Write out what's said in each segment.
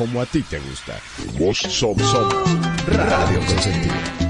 Como a ti te gusta. Vos somos, Radio Consentido.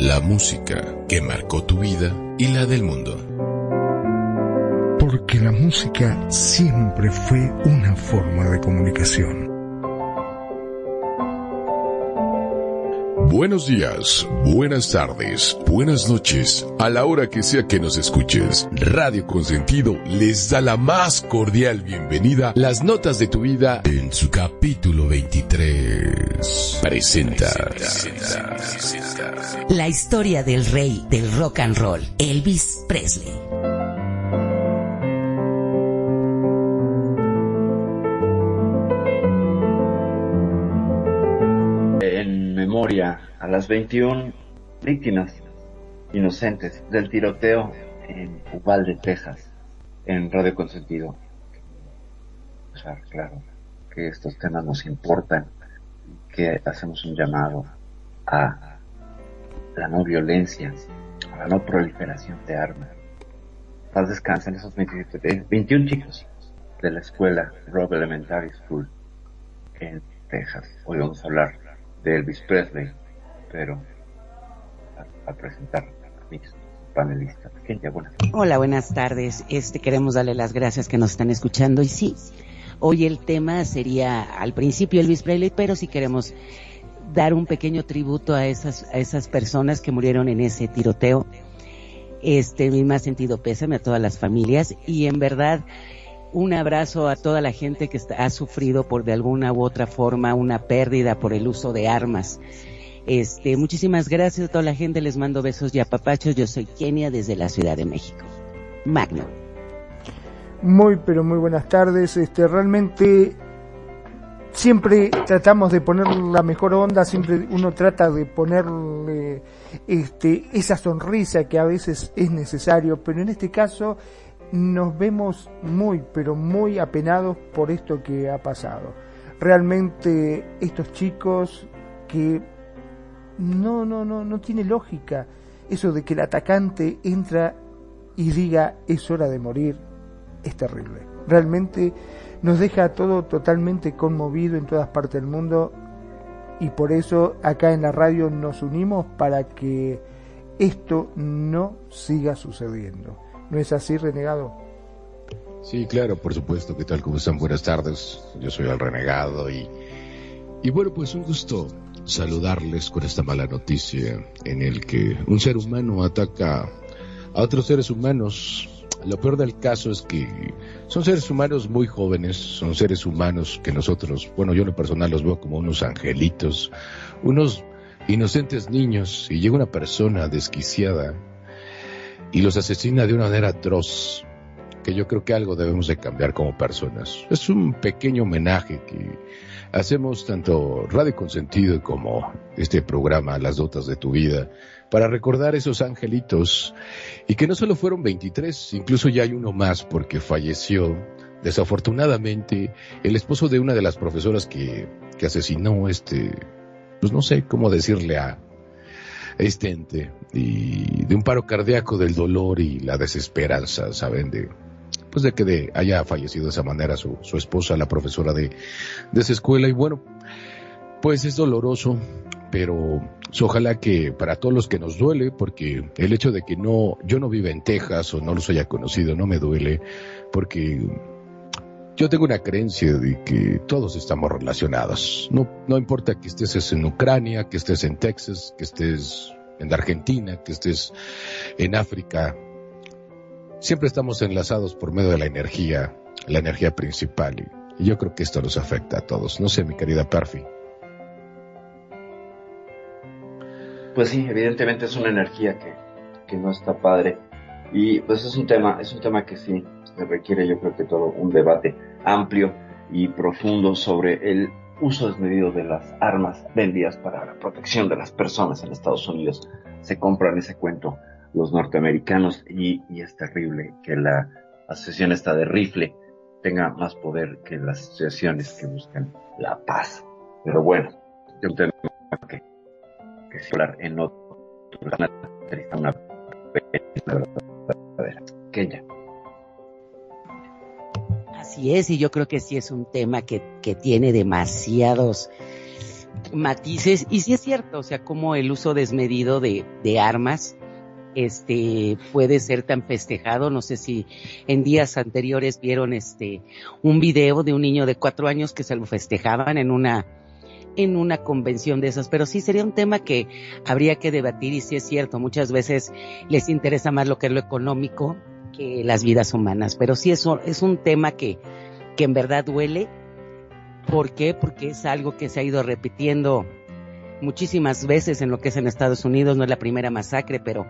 La música que marcó tu vida y la del mundo. Porque la música siempre fue una forma de comunicación. Buenos días, buenas tardes, buenas noches, a la hora que sea que nos escuches. Radio Consentido les da la más cordial bienvenida. Las notas de tu vida en su capítulo 23. Presenta. La historia del rey del rock and roll, Elvis Presley. A las 21 víctimas inocentes del tiroteo en Uvalde, Texas, en Radio Consentido. O sea, claro, que estos temas nos importan, que hacemos un llamado a la no violencia, a la no proliferación de armas. Paz descansen esos 21 chicos de la escuela Rob Elementary School en Texas. Hoy vamos a hablar de Elvis Presley, pero a, presentar a mis panelistas. buenas Hola, buenas tardes. Este queremos darle las gracias que nos están escuchando y sí, hoy el tema sería al principio Elvis Presley, pero si queremos dar un pequeño tributo a esas a esas personas que murieron en ese tiroteo. Este, mi más sentido pésame a todas las familias y en verdad un abrazo a toda la gente que ha sufrido por de alguna u otra forma una pérdida por el uso de armas. Este, muchísimas gracias a toda la gente, les mando besos y apapachos. Yo soy Kenia desde la Ciudad de México. Magno. Muy, pero muy buenas tardes. Este, realmente siempre tratamos de poner la mejor onda, siempre uno trata de ponerle este, esa sonrisa que a veces es necesario, pero en este caso nos vemos muy, pero muy apenados por esto que ha pasado. Realmente estos chicos que no, no, no, no tiene lógica eso de que el atacante entra y diga es hora de morir, es terrible. Realmente nos deja todo totalmente conmovido en todas partes del mundo y por eso acá en la radio nos unimos para que esto no siga sucediendo. ¿No es así, renegado? Sí, claro, por supuesto. ¿Qué tal? ¿Cómo están? Buenas tardes. Yo soy el renegado y, y bueno, pues un gusto saludarles con esta mala noticia en el que un ser humano ataca a otros seres humanos. Lo peor del caso es que son seres humanos muy jóvenes, son seres humanos que nosotros, bueno, yo en lo personal los veo como unos angelitos, unos inocentes niños, y llega una persona desquiciada y los asesina de una manera atroz, que yo creo que algo debemos de cambiar como personas. Es un pequeño homenaje que hacemos tanto Radio Consentido como este programa, Las Dotas de tu Vida, para recordar esos angelitos y que no solo fueron 23, incluso ya hay uno más porque falleció desafortunadamente el esposo de una de las profesoras que, que asesinó este, pues no sé cómo decirle a, este ente y de un paro cardíaco del dolor y la desesperanza, ¿saben? De, pues de que de, haya fallecido de esa manera su, su esposa, la profesora de, de esa escuela. Y bueno, pues es doloroso, pero ojalá que para todos los que nos duele, porque el hecho de que no, yo no viva en Texas o no los haya conocido, no me duele, porque yo tengo una creencia de que todos estamos relacionados. No, no importa que estés en Ucrania, que estés en Texas, que estés en Argentina, que estés en África, siempre estamos enlazados por medio de la energía, la energía principal. Y, yo creo que esto nos afecta a todos. No sé, mi querida Perfi. Pues sí, evidentemente es una energía que, que no está padre. Y pues es un tema, es un tema que sí requiere, yo creo que todo un debate amplio y profundo sobre el uso desmedido de las armas vendidas para la protección de las personas en Estados Unidos. Se compran ese cuento los norteamericanos y, es terrible que la asociación esta de rifle tenga más poder que las asociaciones que buscan la paz. Pero bueno, yo tengo que, que hablar en otro una. Así es, y yo creo que sí es un tema que, que tiene demasiados matices, y sí es cierto, o sea, como el uso desmedido de, de armas este puede ser tan festejado. No sé si en días anteriores vieron este un video de un niño de cuatro años que se lo festejaban en una en una convención de esas, pero sí sería un tema que habría que debatir y sí es cierto, muchas veces les interesa más lo que es lo económico las vidas humanas, pero sí eso es un tema que, que en verdad duele. ¿Por qué? Porque es algo que se ha ido repitiendo muchísimas veces en lo que es en Estados Unidos, no es la primera masacre, pero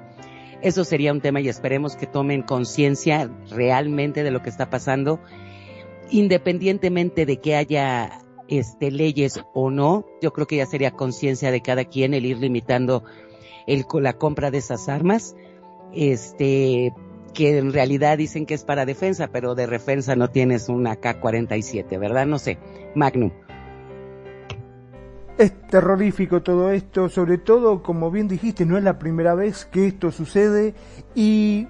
eso sería un tema y esperemos que tomen conciencia realmente de lo que está pasando, independientemente de que haya este, leyes o no. Yo creo que ya sería conciencia de cada quien el ir limitando el, la compra de esas armas. Este, que en realidad dicen que es para defensa, pero de defensa no tienes una K-47, ¿verdad? No sé. Magnum. Es terrorífico todo esto, sobre todo, como bien dijiste, no es la primera vez que esto sucede y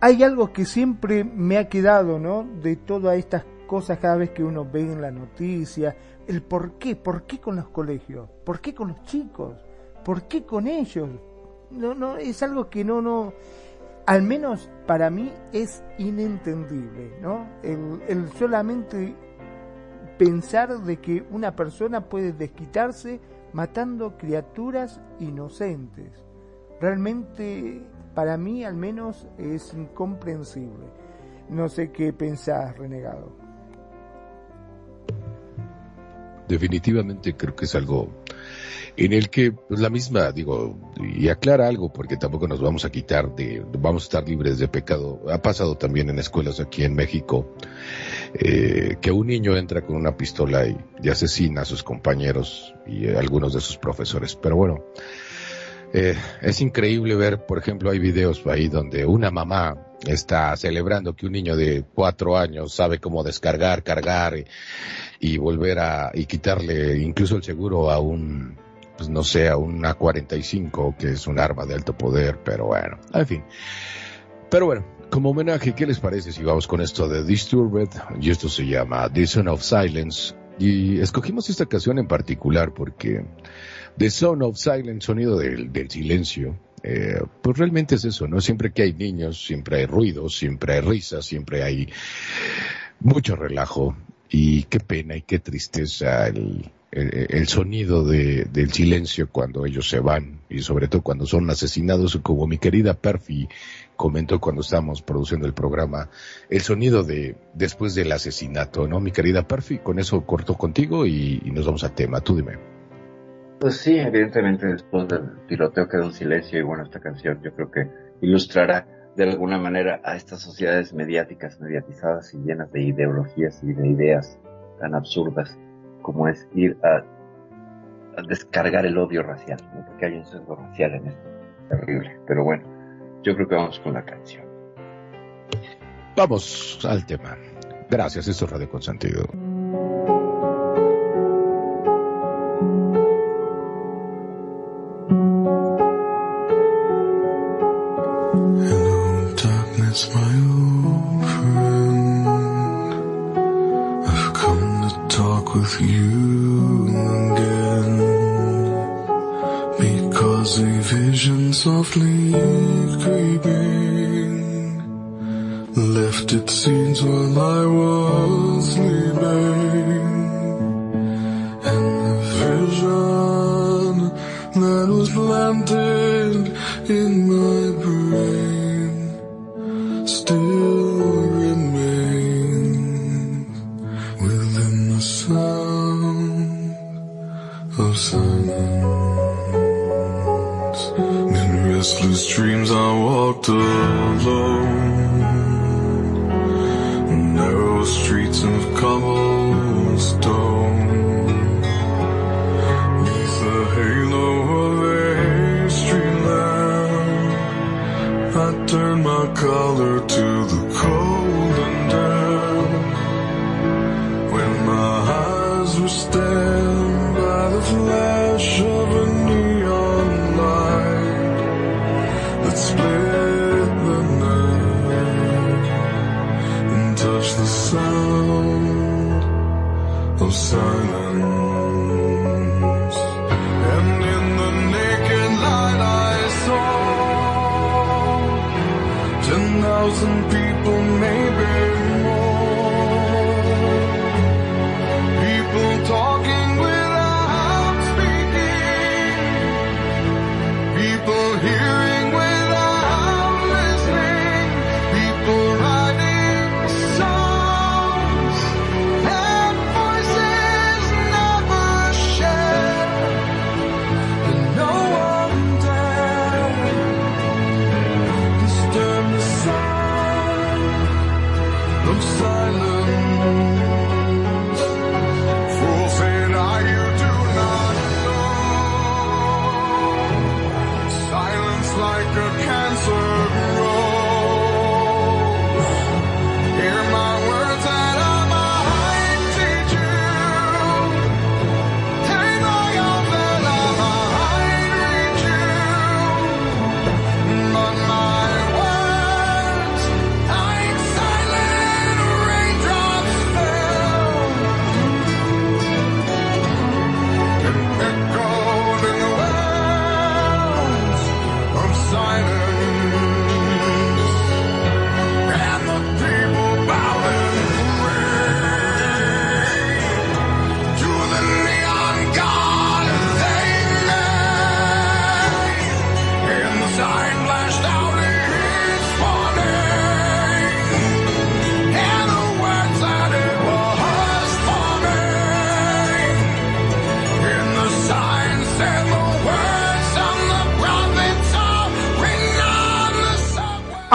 hay algo que siempre me ha quedado, ¿no? De todas estas cosas cada vez que uno ve en la noticia, el por qué, por qué con los colegios, por qué con los chicos, por qué con ellos. No, no, es algo que no, no, al menos para mí es inentendible, ¿no? El, solamente pensar de que una persona puede desquitarse matando criaturas inocentes. Realmente, para mí al menos, es incomprensible. No sé qué pensás, renegado. Definitivamente creo que es algo en el que pues, la misma, digo, y aclara algo, porque tampoco nos vamos a quitar de, vamos a estar libres de pecado. Ha pasado también en escuelas aquí en México, eh, que un niño entra con una pistola y, asesina a sus compañeros y algunos de sus profesores. Pero bueno, eh, es increíble ver, por ejemplo, hay videos ahí donde una mamá está celebrando que un niño de cuatro años sabe cómo descargar, cargar y, volver a y quitarle incluso el seguro a un pues no sé, a una 45, que es un arma de alto poder, pero bueno, en fin. Pero bueno, como homenaje, ¿qué les parece si vamos con esto de Disturbed? Y esto se llama The Son of Silence. Y escogimos esta canción en particular porque The Son of Silence, sonido del, del silencio, eh, pues realmente es eso, ¿no? Siempre que hay niños, siempre hay ruido, siempre hay risas, siempre hay mucho relajo. Y qué pena y qué tristeza el, el, sonido de, del silencio cuando ellos se van y sobre todo cuando son asesinados, como mi querida Perfi comentó cuando estábamos produciendo el programa, el sonido de después del asesinato, ¿no? Mi querida Perfi, con eso corto contigo y, nos vamos al tema. Tú dime. Pues sí, evidentemente después del tiroteo queda un silencio y bueno, esta canción yo creo que ilustrará de alguna manera a estas sociedades mediáticas, mediatizadas y llenas de ideologías y de ideas tan absurdas como es ir a, descargar el odio racial, porque hay un sesgo racial en esto. Terrible. Pero bueno, yo creo que vamos con la canción. Vamos al tema. Gracias, esto es Radio Consentido.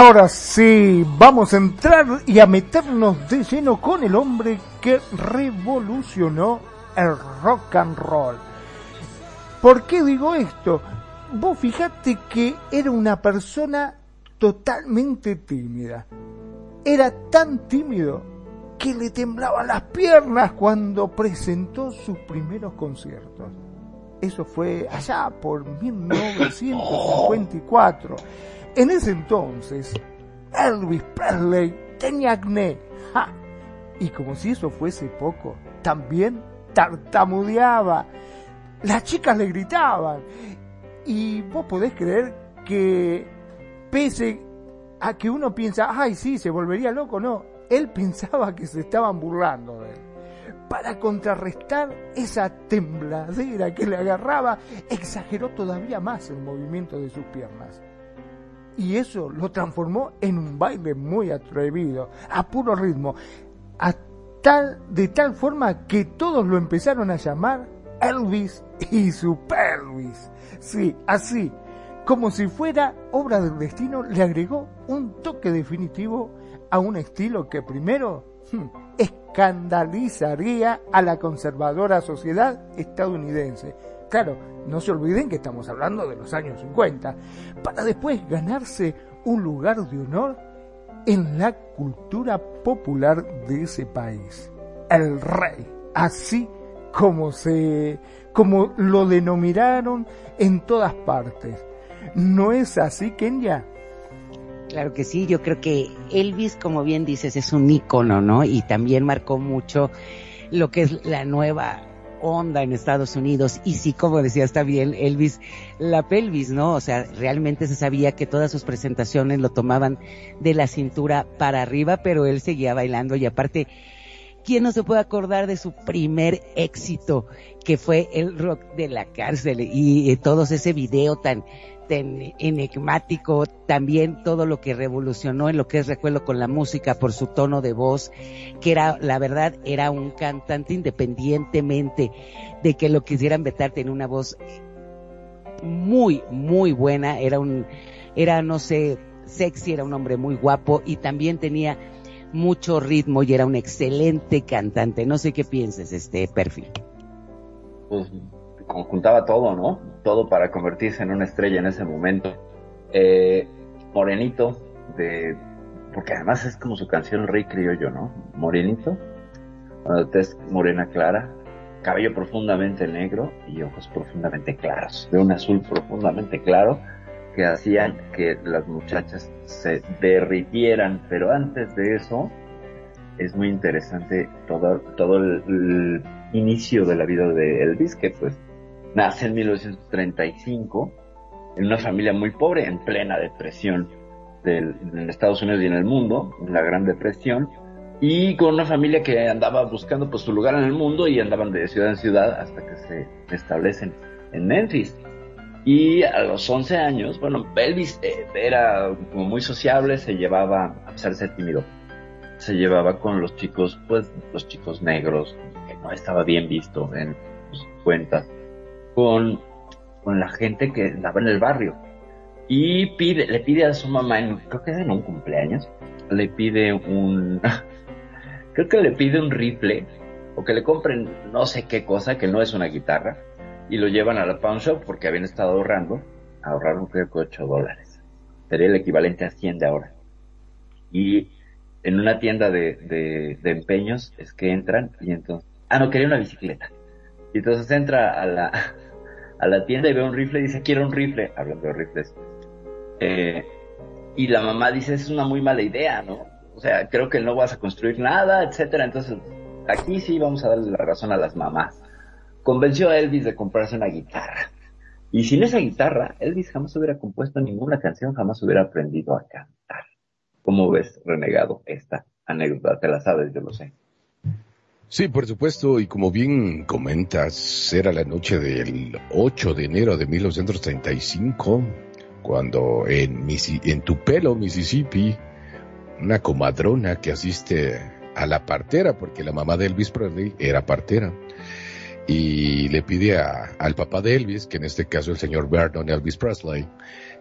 Ahora sí, vamos a entrar y a meternos de lleno con el hombre que revolucionó el rock and roll. ¿Por qué digo esto? Vos fijate que era una persona totalmente tímida. Era tan tímido que le temblaban las piernas cuando presentó sus primeros conciertos. Eso fue allá por 1954. En ese entonces, Elvis Presley tenía acné. Y como si eso fuese poco, también tartamudeaba. Las chicas le gritaban. Y vos podés creer que pese a que uno piensa, ay sí, se volvería loco, no. Él pensaba que se estaban burlando de él. Para contrarrestar esa tembladera que le agarraba, exageró todavía más el movimiento de sus piernas y eso lo transformó en un baile muy atrevido, a puro ritmo, a tal, de tal forma que todos lo empezaron a llamar Elvis y Supervis. Sí, así, como si fuera obra del destino, le agregó un toque definitivo a un estilo que primero hmm, escandalizaría a la conservadora sociedad estadounidense. Claro, no se olviden que estamos hablando de los años 50, para después ganarse un lugar de honor en la cultura popular de ese país. El rey, así como se como lo denominaron en todas partes. ¿No es así, Kenya? Claro que sí, yo creo que Elvis, como bien dices, es un ícono, ¿no? Y también marcó mucho lo que es la nueva onda en Estados Unidos. Y sí, como decía, está bien Elvis, la pelvis, ¿no? O sea, realmente se sabía que todas sus presentaciones lo tomaban de la cintura para arriba, pero él seguía bailando y aparte, ¿quién no se puede acordar de su primer éxito, que fue el rock de la cárcel y, y todos ese video tan enigmático, también todo lo que revolucionó en lo que es recuerdo con la música por su tono de voz, que era, la verdad, era un cantante independientemente de que lo quisieran vetar, tenía una voz muy, muy buena, era un, era, no sé, sexy, era un hombre muy guapo y también tenía mucho ritmo y era un excelente cantante. No sé qué pienses, este perfil. Conjuntaba todo, ¿no? Todo para convertirse en una estrella en ese momento. Eh, morenito, de, porque además es como su canción Rey Criollo, ¿no? Morenito, es morena clara, cabello profundamente negro y ojos profundamente claros, de un azul profundamente claro que hacían que las muchachas se derritieran, pero antes de eso es muy interesante todo, todo el, el inicio de la vida de Elvis, que pues Nace en 1935 en una familia muy pobre, en plena depresión del, en Estados Unidos y en el mundo, en la Gran Depresión, y con una familia que andaba buscando pues, su lugar en el mundo y andaban de ciudad en ciudad hasta que se establecen en Memphis. Y a los 11 años, bueno, Elvis eh, era como muy sociable, se llevaba, a pesar de ser tímido, se llevaba con los chicos, pues los chicos negros, que no estaba bien visto en sus cuentas con, con la gente que andaba en el barrio. Y pide, le pide a su mamá, en, creo que es en un cumpleaños, le pide un, creo que le pide un rifle, o que le compren no sé qué cosa, que no es una guitarra, y lo llevan a la pawn shop porque habían estado ahorrando, ahorraron creo que 8 dólares. Sería el equivalente a 100 de ahora. Y en una tienda de, de, de empeños es que entran y entonces, ah, no, quería una bicicleta. Y entonces entra a la, a la tienda y ve un rifle y dice, quiero un rifle, hablando de rifles. Eh, y la mamá dice, es una muy mala idea, ¿no? O sea, creo que no vas a construir nada, etcétera. Entonces, aquí sí vamos a darle la razón a las mamás. Convenció a Elvis de comprarse una guitarra. Y sin esa guitarra, Elvis jamás hubiera compuesto ninguna canción, jamás hubiera aprendido a cantar. ¿Cómo ves, renegado, esta anécdota? Te la sabes, yo lo sé. Sí, por supuesto, y como bien comentas, era la noche del 8 de enero de 1935, cuando en, en Tupelo, Mississippi, una comadrona que asiste a la partera, porque la mamá de Elvis Presley era partera, y le pide al papá de Elvis, que en este caso el señor Vernon Elvis Presley,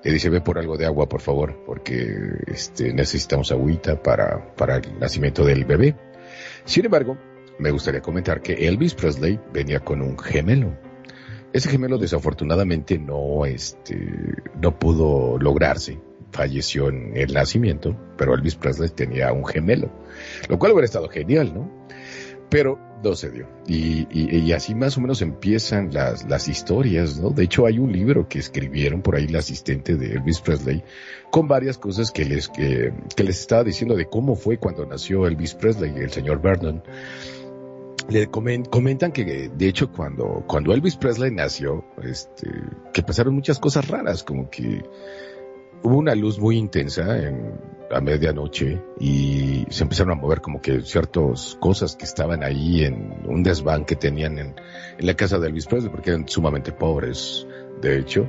le dice ve por algo de agua por favor, porque este, necesitamos agüita para, para el nacimiento del bebé. Sin embargo, me gustaría comentar que Elvis Presley venía con un gemelo. Ese gemelo desafortunadamente no, este, no pudo lograrse. Falleció en el nacimiento, pero Elvis Presley tenía un gemelo, lo cual hubiera estado genial, ¿no? Pero no se dio. Y, y, así más o menos empiezan las, las historias, ¿no? De hecho, hay un libro que escribieron por ahí la asistente de Elvis Presley con varias cosas que les, que, que les estaba diciendo de cómo fue cuando nació Elvis Presley y el señor Vernon le comentan que de hecho cuando, cuando Elvis Presley nació, este, que pasaron muchas cosas raras, como que hubo una luz muy intensa en, a medianoche y se empezaron a mover como que ciertas cosas que estaban ahí en un desván que tenían en, en la casa de Elvis Presley porque eran sumamente pobres, de hecho,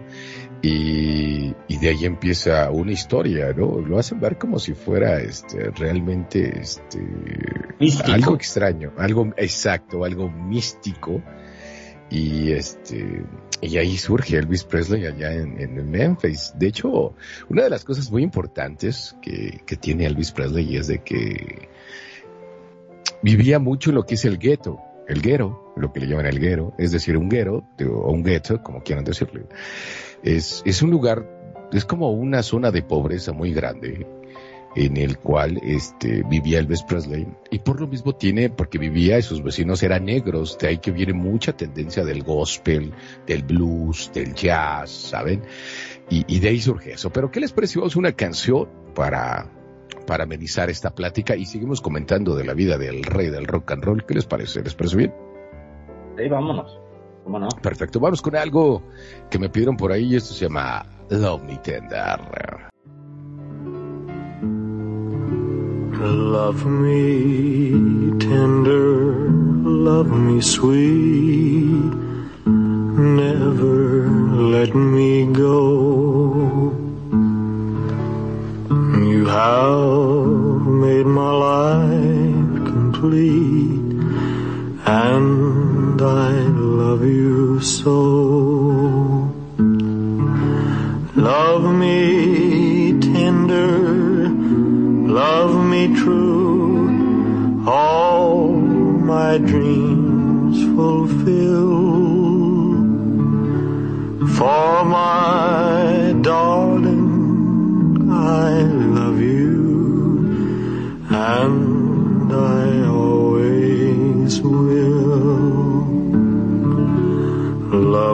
y, y, de ahí empieza una historia, ¿no? Lo hacen ver como si fuera este realmente este algo extraño, algo exacto, algo místico. Y este y ahí surge Elvis Presley allá en, en Memphis. De hecho, una de las cosas muy importantes que, que tiene Elvis Presley es de que vivía mucho en lo que es el gueto, el guero, lo que le llaman el guero, es decir, un guero o un gueto, como quieran decirlo es, es un lugar, es como una zona de pobreza muy grande en el cual este, vivía Elvis Presley y por lo mismo tiene, porque vivía y sus vecinos eran negros, de ahí que viene mucha tendencia del gospel, del blues, del jazz, ¿saben? Y, de ahí surge eso. Pero ¿qué les pareció una canción para, para amenizar esta plática y seguimos comentando de la vida del rey del rock and roll? ¿Qué les parece? ¿Les parece bien? Vámonos. Perfecto, vamos con algo que me pidieron por ahí, esto se llama Love Me Tender. Love me tender, love me sweet, never let me go. You have made my life complete and I love you so. Love me tender, love me true, all my dreams fulfill. For my darling, I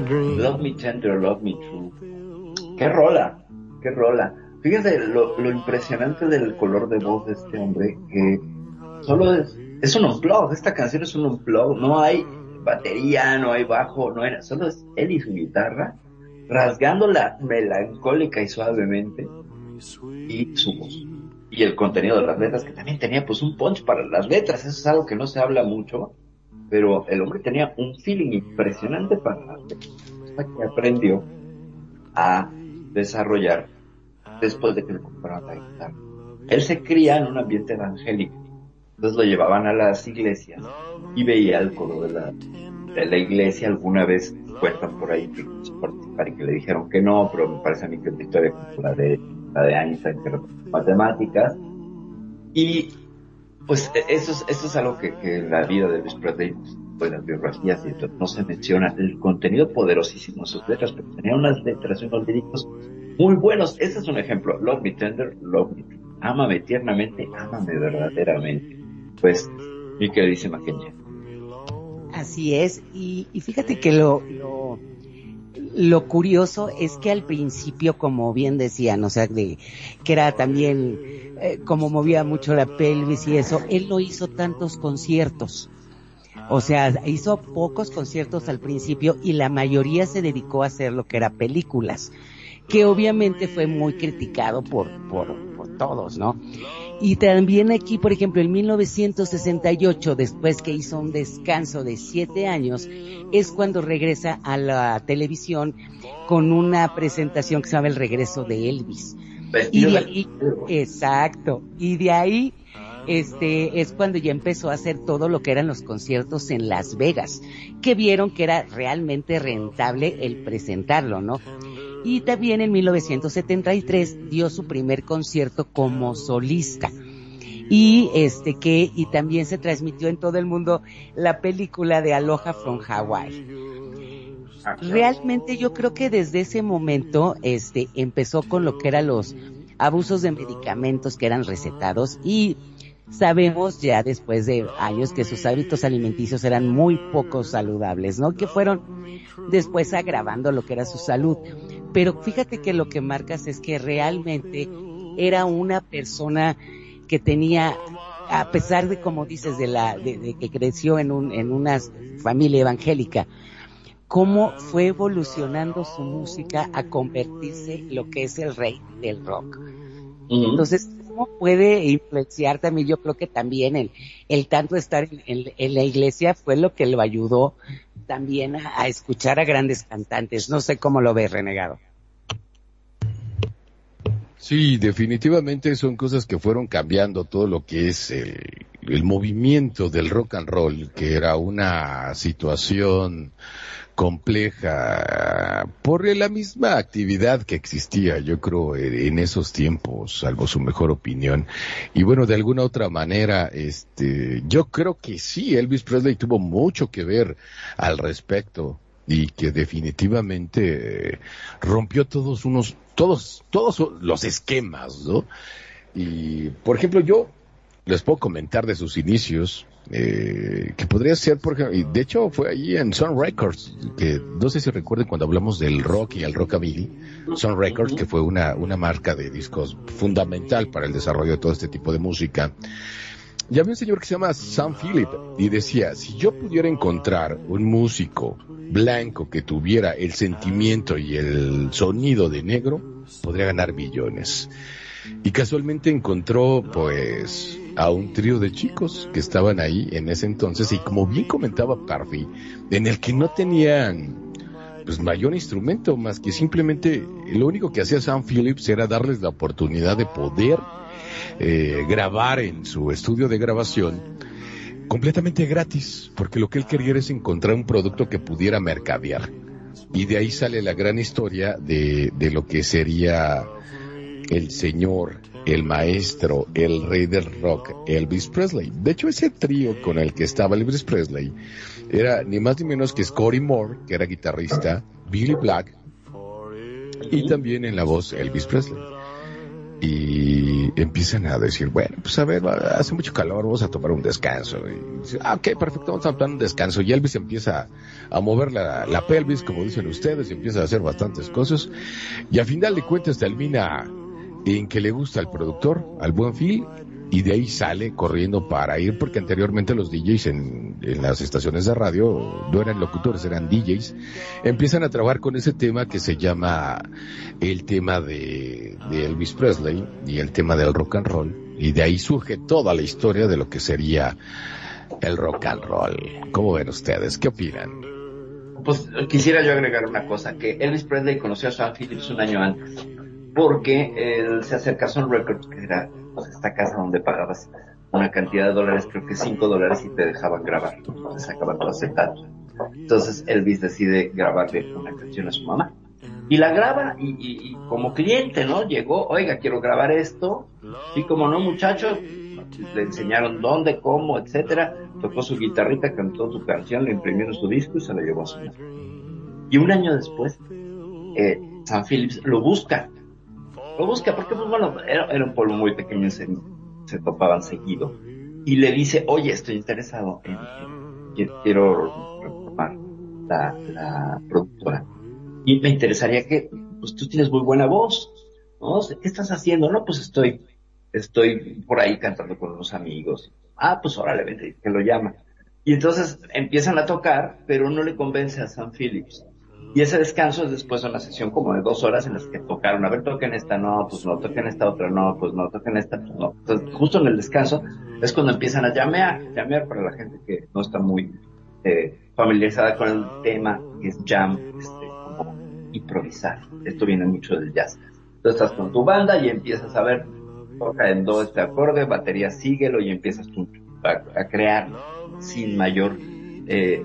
dreams. Love me tender, love me true. Qué rola, qué rola. Lo, lo impresionante del color de voz de este hombre, que solo es, es un unplug, esta canción es un unplug, no hay batería, no hay bajo, no era, solo es él y su guitarra, rasgándola melancólica y suavemente, y su voz. Y el contenido de las letras, que también tenía pues un punch para las letras, eso es algo que no se habla mucho, pero el hombre tenía un feeling impresionante para letras, hasta que aprendió a desarrollar después de que le compraron la guitarra. Él se cría en un ambiente evangélico, entonces lo llevaban a las iglesias y veía el coro de la, de la iglesia. Alguna vez cuentan por ahí participar y que le dijeron que no, pero me parece a mí que es una historia como la de, la de Einstein, que matemáticas. Y pues eso es, eso es algo que, que la vida de Luis Presley pues, las biografías y esto, no se menciona el contenido poderosísimo de sus letras, pero tenía unas letras unos líricos muy buenos. Ese es un ejemplo. Love me tender, love me. Ámame tiernamente, ámame verdaderamente. Pues, mi queridísima Kenya. Así es, y, y fíjate que lo, lo, lo, curioso es que al principio, como bien decían, o sea, de, que era también eh, como movía mucho la pelvis y eso, él no hizo tantos conciertos. O sea, hizo pocos conciertos al principio y la mayoría se dedicó a hacer lo que era películas, que obviamente fue muy criticado por, por, por todos, ¿no? Y también aquí, por ejemplo, en 1968, después que hizo un descanso de siete años, es cuando regresa a la televisión con una presentación que se llama El regreso de Elvis. Y exacto, y de ahí este es cuando ya empezó a hacer todo lo que eran los conciertos en Las Vegas, que vieron que era realmente rentable el presentarlo, ¿no? Y también en 1973 dio su primer concierto como solista. Y este que, y también se transmitió en todo el mundo la película de Aloha from Hawaii. Realmente yo creo que desde ese momento, este, empezó con lo que eran los abusos de medicamentos que eran recetados y sabemos ya después de años que sus hábitos alimenticios eran muy poco saludables, ¿no? Que fueron después agravando lo que era su salud. Pero fíjate que lo que marcas es que realmente era una persona que tenía, a pesar de como dices, de la, de, de que creció en un, en una familia evangélica, cómo fue evolucionando su música a convertirse lo que es el rey del rock. Entonces, ¿cómo puede influenciar también? Yo creo que también el, el tanto estar en, en, la iglesia fue lo que lo ayudó también a, escuchar a grandes cantantes. No sé cómo lo ves, Renegado. Sí, definitivamente son cosas que fueron cambiando todo lo que es el movimiento del rock and roll, que era una situación compleja por la misma actividad que existía, yo creo, en esos tiempos, salvo su mejor opinión. Y bueno, de alguna otra manera, este, yo creo que sí, Elvis Presley tuvo mucho que ver al respecto y que definitivamente eh, rompió todos unos, todos, todos los esquemas, ¿no? Y, por ejemplo, yo les puedo comentar de sus inicios, eh, que podría ser, por ejemplo, y de hecho fue allí en Sun Records, que no sé si recuerden cuando hablamos del rock y el rockabilly, Sun Records, que fue una, una marca de discos fundamental para el desarrollo de todo este tipo de música. Y había un señor que se llama Sam Philip y decía, si yo pudiera encontrar un músico blanco que tuviera el sentimiento y el sonido de negro, podría ganar billones. Y casualmente encontró, pues, a un trío de chicos que estaban ahí en ese entonces y como bien comentaba Parfi, en el que no tenían pues mayor instrumento más que simplemente lo único que hacía Sam Phillips era darles la oportunidad de poder eh, grabar en su estudio de grabación completamente gratis, porque lo que él quería es encontrar un producto que pudiera mercadear. Y de ahí sale la gran historia de, de lo que sería el señor, el maestro, el rey del rock, Elvis Presley. De hecho, ese trío con el que estaba Elvis Presley era ni más ni menos que Scotty Moore, que era guitarrista, Billy Black y también en la voz Elvis Presley. Y empiezan a decir, bueno, pues a ver, hace mucho calor, vamos a tomar un descanso. Y dice, ah, ok, perfecto, vamos a tomar un descanso. Y Elvis empieza a mover la, la pelvis, como dicen ustedes, y empieza a hacer bastantes cosas. Y a final de cuentas termina en que le gusta al productor, al buen Phil, y de ahí sale corriendo para ir, porque anteriormente los DJs en, en, las estaciones de radio no eran locutores, eran DJs, empiezan a trabajar con ese tema que se llama el tema de, de Elvis Presley y el tema del rock and roll, y de ahí surge toda la historia de lo que sería el rock and roll. ¿Cómo ven ustedes? ¿Qué opinan? pues quisiera yo agregar una cosa, que Elvis Presley conoció a Sam Phillips un año antes, porque él se acerca a Sun Records, que era pues, esta casa donde pagabas una cantidad de dólares, creo que 5 dólares y te dejaban grabar, entonces sacaban tu acetato. Entonces Elvis decide grabarle una canción a su mamá. Y la graba y, como cliente, ¿no? Llegó, oiga, quiero grabar esto. Y como no, muchachos, le enseñaron dónde, cómo, etcétera. Tocó su guitarrita, cantó su canción, le imprimió su disco y se lo llevó a su mamá. Y un año después, eh, San Phillips lo busca. Lo busca porque, pues bueno, era, un pueblo muy pequeño, se, se topaban seguido. Y le dice, oye, estoy interesado en, en- qui- quiero retomar la, la productora. Y me interesaría que, pues tú tienes muy buena voz, ¿no? ¿Qué estás haciendo? No, pues estoy, estoy por ahí cantando con unos amigos. Ah, pues órale, vente, que lo llama. Y entonces empiezan a tocar, pero no le convence a Sam Phillips. Y ese descanso es después de una sesión como de dos horas en las que tocaron, a ver, toquen esta, no, pues no, toquen esta otra, no, pues no, toquen esta, pues no. Entonces, justo en el descanso es cuando empiezan a llamear, llamear para la gente que no está muy eh, familiarizada con el tema, que es jam, este, como improvisar. Esto viene mucho del jazz. Tú estás con tu banda y empiezas a ver, toca en do este acorde, batería síguelo y empiezas tú a, a crear sin mayor eh,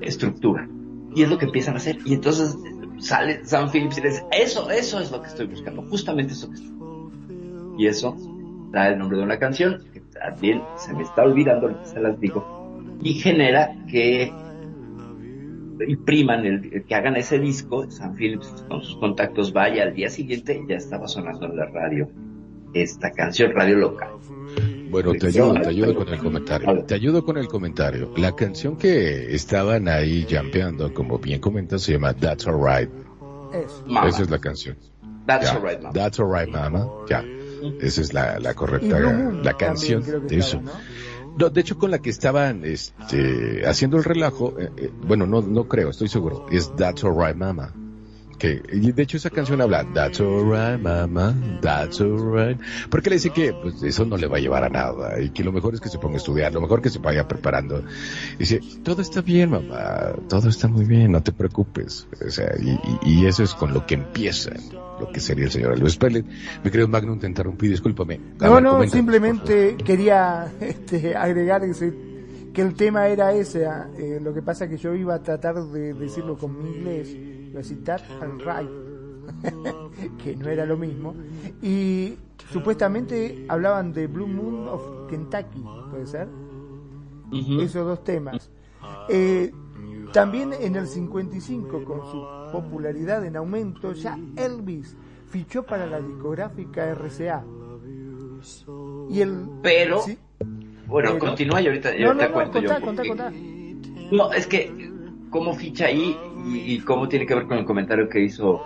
estructura. Y es lo que empiezan a hacer. Y entonces sale Sam Phillips y dice, eso, eso es lo que estoy buscando, justamente eso que estoy Y eso da el nombre de una canción, que también se me está olvidando, se las digo, y genera que impriman, el, que hagan ese disco, Sam Phillips con sus contactos vaya al día siguiente, ya estaba sonando en la radio esta canción, radio local. Bueno, te ayudo, te ayudo con el comentario. Te ayudo con el comentario. La canción que estaban ahí jampeando, como bien comentas, se llama That's Alright. Esa es la canción. That's alright, mama. That's Alright, Mama. Ya. Esa es la, la correcta, la canción de eso. estaba, ¿no? No, de hecho, con la que estaban este, haciendo el relajo, eh, eh, bueno, no, no creo, estoy seguro, es That's Alright Mama. Que, y de hecho esa canción habla, That's Alright Mama, That's Alright. Porque le dice que pues, eso no le va a llevar a nada y que lo mejor es que se ponga a estudiar, lo mejor que se vaya preparando. Dice, todo está bien, mamá, todo está muy bien, no te preocupes. O sea, y, y- y eso es con lo que empieza lo que sería el señor Elvis Presley. Mi querido Magnum, te interrumpí, discúlpame. A No, ver, no, simplemente quería este, agregar ese, que el tema era ese. ah, eh, lo que pasa que yo iba a tratar de decirlo con mi inglés, iba a citar al right, que no era lo mismo. Y supuestamente hablaban de Blue Moon of Kentucky, ¿puede ser? Esos dos temas. Eh, también en el 55, con su popularidad en aumento, ya Elvis fichó para la discográfica RCA. Y el... Pero, ¿Sí? bueno, Pero- continúa y ahorita, No, ahorita no, no, cuento contá, yo. contá, porque- contá. No, es que, ¿cómo ficha ahí y, y cómo tiene que ver con el comentario que hizo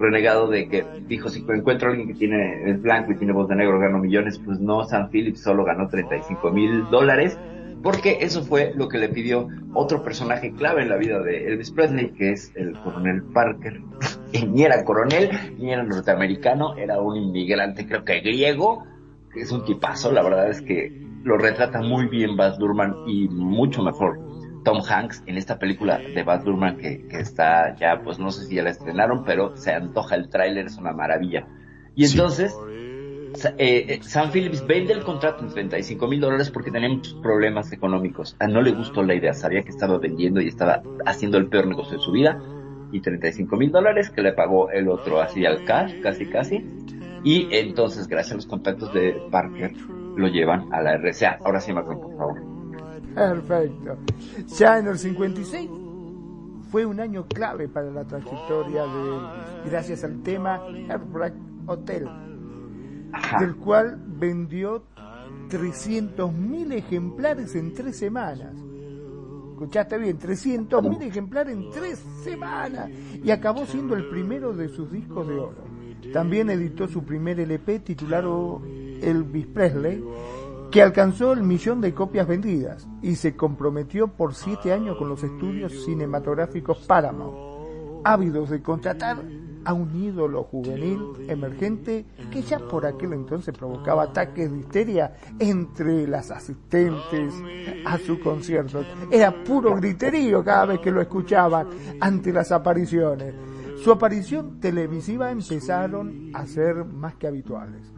Renegado de que dijo, si encuentro a alguien que tiene, es blanco y tiene voz de negro, gano millones? Pues no, Sam Phillips solo ganó 35 mil dólares, porque eso fue lo que le pidió otro personaje clave en la vida de Elvis Presley, que es el coronel Parker. ni era coronel, ni era norteamericano, era un inmigrante, creo que griego, que es un tipazo, la verdad es que lo retrata muy bien Baz Luhrmann y mucho mejor Tom Hanks en esta película de Baz Luhrmann que, que está ya, pues no sé si ya la estrenaron, pero se antoja el tráiler, es una maravilla. Y Sí. entonces, eh, eh, Sam Phillips vende el contrato en 35 mil dólares porque tenía muchos problemas económicos. A no le gustó la idea, sabía que estaba vendiendo y estaba haciendo el peor negocio de su vida. Y 35 mil dólares que le pagó el otro así al cash, casi casi. Y entonces, gracias a los contactos de Parker, lo llevan a la RCA. Ahora sí, Macron, por favor. Perfecto. Ya en el 56 fue un año clave para la trayectoria de Elvis, gracias al tema Heartbreak Hotel, Ajá. del cual vendió 300.000 ejemplares en tres semanas. Escuchaste bien, 300.000 ejemplares en tres semanas. Y acabó siendo el primero de sus discos de oro. También editó su primer LP titulado Elvis Presley, que alcanzó el millón de copias vendidas y se comprometió por siete años con los estudios cinematográficos Paramount, ávidos de contratar a un ídolo juvenil emergente que ya por aquel entonces provocaba ataques de histeria entre las asistentes a su concierto. Era puro griterío cada vez que lo escuchaban ante las apariciones. Su aparición televisiva empezaron a ser más que habituales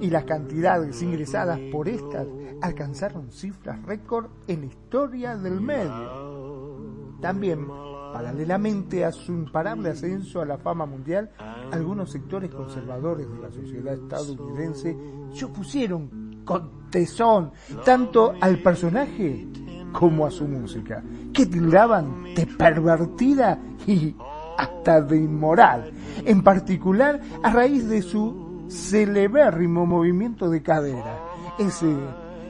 y las cantidades ingresadas por estas alcanzaron cifras récord en la historia del medio. También, paralelamente a su imparable ascenso a la fama mundial, algunos sectores conservadores de la sociedad estadounidense se opusieron con tesón tanto al personaje como a su música, que tildaban de pervertida y hasta de inmoral, en particular a raíz de su celebérrimo movimiento de cadera, ese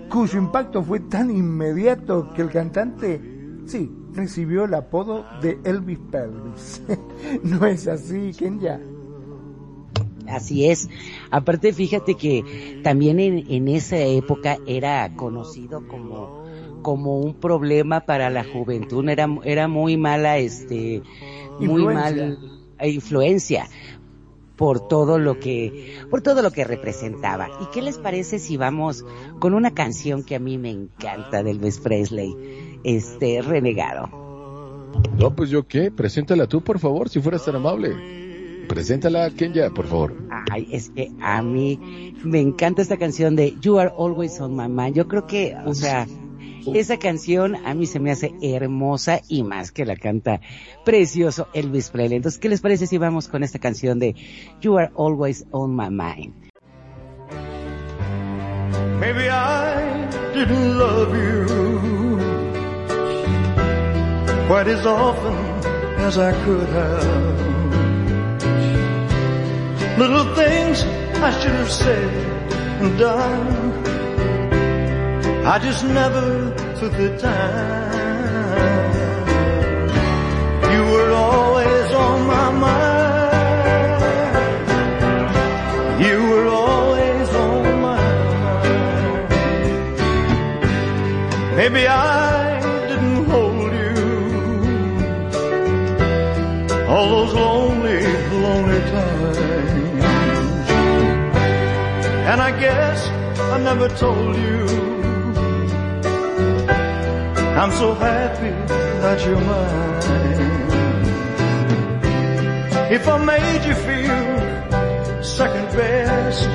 cuyo impacto fue tan inmediato que el cantante, sí, recibió el apodo de Elvis Pelvis. ¿No es así, Kenya? Así es. Aparte, fíjate que también en, en esa época era conocido como como un problema para la juventud, era, era muy mala, este, muy mal influencia por todo lo que, por todo lo que representaba. ¿Y qué les parece si vamos con una canción que a mí me encanta del Elvis Presley, este, Renegado? No, pues yo qué, preséntala tú, por favor, si fueras tan amable. Preséntala, Kenya, por favor. Ay, es que a mí me encanta esta canción de You Are Always on My Mind. Yo creo que, o sea, esa canción a mí se me hace hermosa y más que la canta precioso Elvis Presley. Entonces, ¿qué les parece si vamos con esta canción de You Are Always on My Mind? Maybe I didn't love you quite as often as I could have. Little things I should have said and done. I just never took the time. You were always on my mind. You were always on my mind. Maybe I didn't hold you all those lonely, lonely times. And I guess I never told you I'm so happy that you're mine. If I made you feel second best,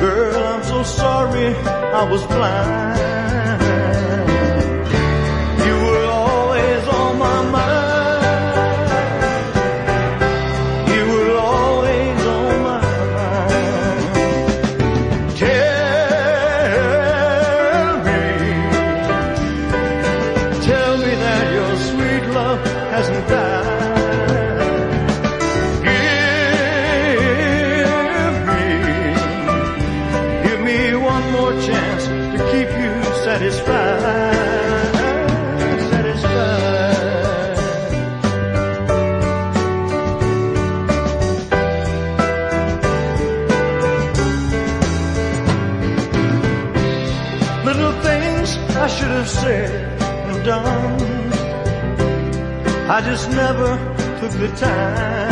girl, I'm so sorry I was blind. Just never took the time.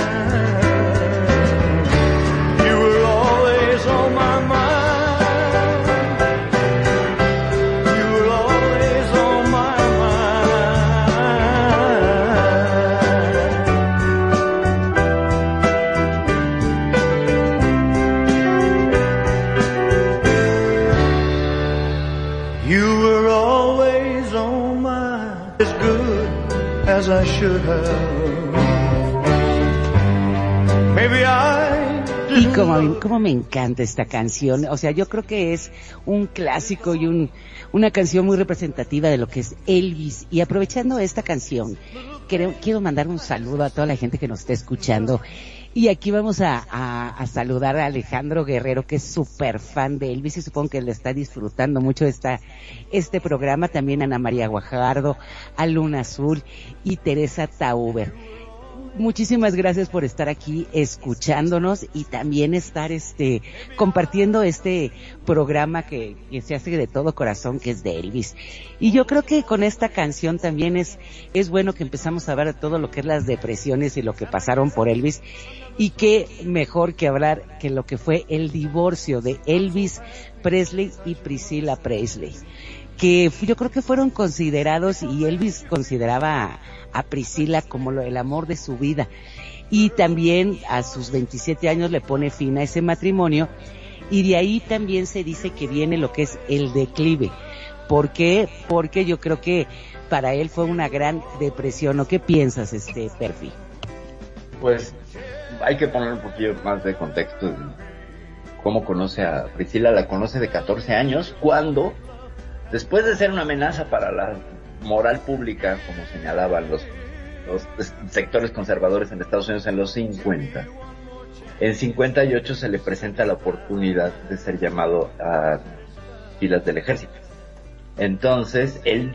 As I should have. Maybe I Y como, como me encanta esta canción, o sea, yo creo que es un clásico y un, una canción muy representativa de lo que es Elvis. Y aprovechando esta canción, quiero, quiero mandar un saludo a toda la gente que nos está escuchando. Y aquí vamos a, a, a saludar a Alejandro Guerrero, que es súper fan de Elvis y supongo que le está disfrutando mucho esta, este programa. También Ana María Guajardo, a Luna Azul y Teresa Tauber. Muchísimas gracias por estar aquí escuchándonos y también estar este compartiendo este programa que, que, se hace de todo corazón que es de Elvis. Y yo creo que con esta canción también es, es bueno que empezamos a ver todo lo que es las depresiones y lo que pasaron por Elvis y qué mejor que hablar que lo que fue el divorcio de Elvis Presley y Priscilla Presley que yo creo que fueron considerados y Elvis consideraba a Priscila como el amor de su vida. Y también a sus 27 años le pone fin a ese matrimonio y de ahí también se dice que viene lo que es el declive. ¿Por qué? Porque yo creo que para él fue una gran depresión. ¿O qué piensas, este Perfi? Pues hay que poner un poquito más de contexto. ¿Cómo conoce a Priscila? La conoce de 14 años cuando, después de ser una amenaza para la moral pública, como señalaban los, los sectores conservadores en Estados Unidos en los 50. En 58 se le presenta la oportunidad de ser llamado a filas del ejército. Entonces, él,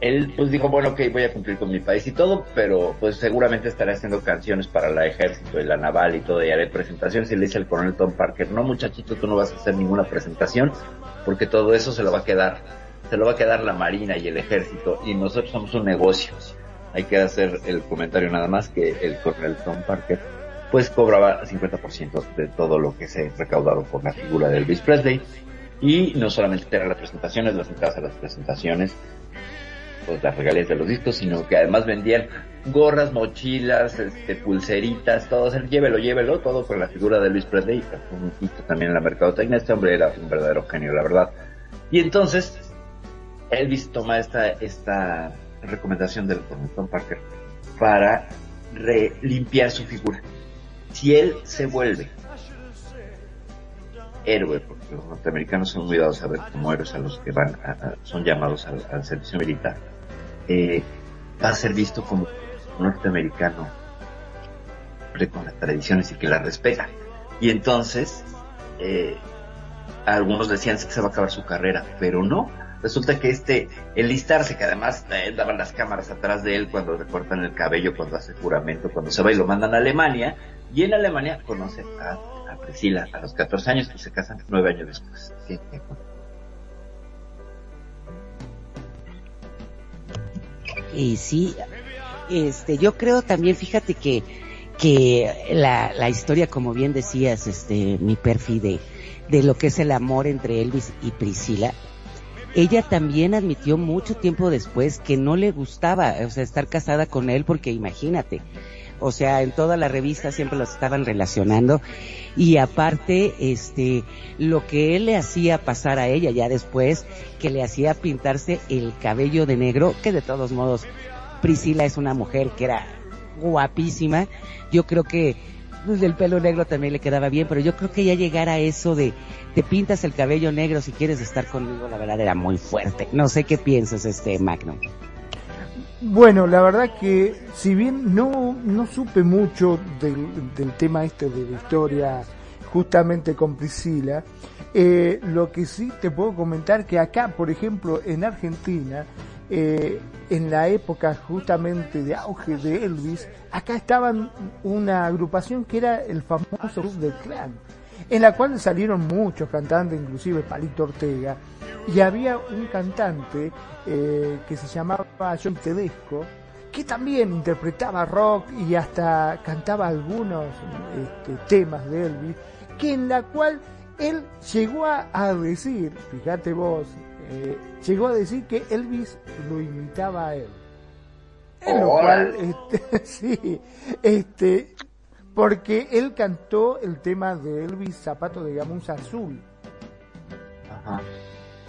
él pues dijo, bueno, ok, voy a cumplir con mi país y todo, pero pues seguramente estaré haciendo canciones para el ejército y la naval y todo, y haré presentaciones. Y le dice el coronel Tom Parker, no muchachito, tú no vas a hacer ninguna presentación, porque todo eso se lo va a quedar se lo va a quedar la Marina y el Ejército y nosotros somos un negocio. Hay que hacer el comentario nada más que el coronel Tom Parker pues cobraba 50% de todo lo que se recaudado por la figura de Elvis Presley y no solamente tener las presentaciones, las entradas a las presentaciones, pues las regalías de los discos, sino que además vendían gorras, mochilas, este, pulseritas, todo, llévelo, llévelo, todo con la figura de Elvis Presley, un también en la mercadotecnia, este hombre era un verdadero genio, la verdad. Y entonces, Elvis toma esta, esta recomendación del Tom Parker para limpiar su figura. Si él se vuelve héroe, porque los norteamericanos son muy dados a ver como héroes a los que van, son llamados al, servicio militar, eh, va a ser visto como un norteamericano con las tradiciones y que las respeta. Y entonces, eh, algunos decían que se va a acabar su carrera, pero no, resulta que este enlistarse, que además eh, daban las cámaras atrás de él cuando le cortan el cabello, cuando hace juramento, cuando se va y lo mandan a Alemania, y en Alemania conoce a, Priscila a los 14 años y se casan nueve años después. Y sí, este, yo creo también, fíjate que, que la, la historia, como bien decías, este, mi perfil de, de lo que es el amor entre Elvis y Priscila, ella también admitió mucho tiempo después que no le gustaba, o sea, estar casada con él porque imagínate, o sea, en toda la revista siempre los estaban relacionando. Y aparte, este, lo que él le hacía pasar a ella ya después, que le hacía pintarse el cabello de negro, que de todos modos, Priscila es una mujer que era guapísima, yo creo que pues el pelo negro también le quedaba bien, pero yo creo que ya llegar a eso de te pintas el cabello negro si quieres estar conmigo, la verdad era muy fuerte. No sé qué piensas, este Magnum. Bueno, la verdad que si bien no, no supe mucho del, del tema este de la historia justamente con Priscila, eh, lo que sí te puedo comentar que acá, por ejemplo, en Argentina, eh, en la época justamente de auge de Elvis, acá estaban una agrupación que era el famoso Club del Clan, en la cual salieron muchos cantantes, inclusive Palito Ortega, y había un cantante eh, que se llamaba John Tedesco, que también interpretaba rock y hasta cantaba algunos este, temas de Elvis, que en la cual él llegó a decir, fíjate vos, eh, llegó a decir que Elvis lo imitaba a él. En lo cual, este, sí, este, porque él cantó el tema de Elvis Zapato de Gamuza Azul.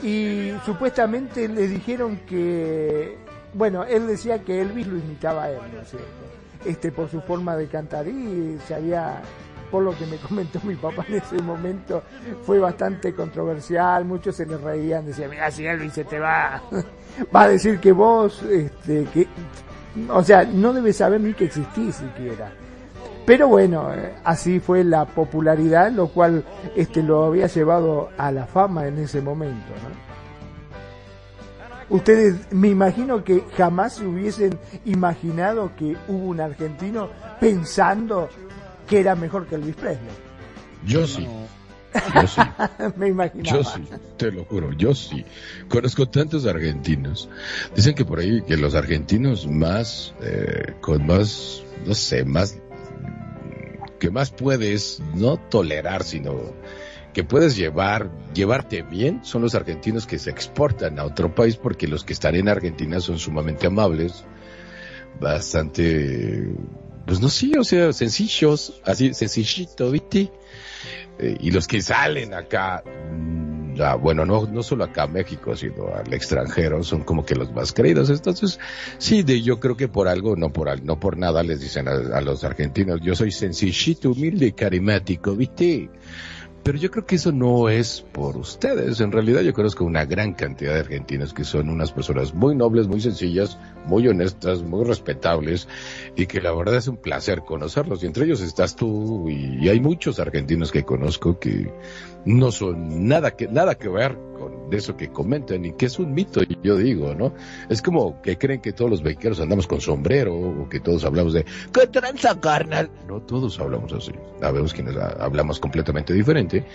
Y supuestamente le dijeron que, bueno, él decía que Elvis lo imitaba a él, ¿no es cierto? Este, por su forma de cantar y se había por lo que me comentó mi papá en ese momento, fue bastante controversial, muchos se le reían, decían, mira, si Elvis se te va, va a decir que vos, este, que, o sea, no debes saber ni que existís siquiera. Pero bueno, así fue la popularidad, lo cual este, lo había llevado a la fama en ese momento. Ustedes me imagino que jamás se hubiesen imaginado que hubo un argentino pensando que era mejor que Elvis Presley. Yo sí. Yo sí. me imaginaba. Yo sí, te lo juro, yo sí. Conozco tantos argentinos. Dicen que por ahí que los argentinos más, eh, con más, no sé, más, que más puedes no tolerar, sino que puedes llevar, llevarte bien, son los argentinos que se exportan a otro país porque los que están en Argentina son sumamente amables, bastante, pues no sí, o sea, sencillos, así, sencillito, ¿viste? Eh, y los que salen acá, mm, bueno, no, no solo acá a México, sino al extranjero, son como que los más queridos. Entonces, sí, de, yo creo que por algo, no por, no por nada les dicen a, a los argentinos, yo soy sencillito, humilde y carismático, ¿viste? Pero yo creo que eso no es por ustedes. En realidad yo conozco una gran cantidad de argentinos que son unas personas muy nobles, muy sencillas, muy honestas, muy respetables y que la verdad es un placer conocerlos. Y entre ellos estás tú y, y hay muchos argentinos que conozco que no son nada que, nada que ver con eso que comentan y que es un mito, yo digo, ¿no? Es como que creen que todos los bequeros andamos con sombrero o que todos hablamos de ¿qué tranza carnal? No todos hablamos así. Sabemos quienes ha- hablamos completamente diferente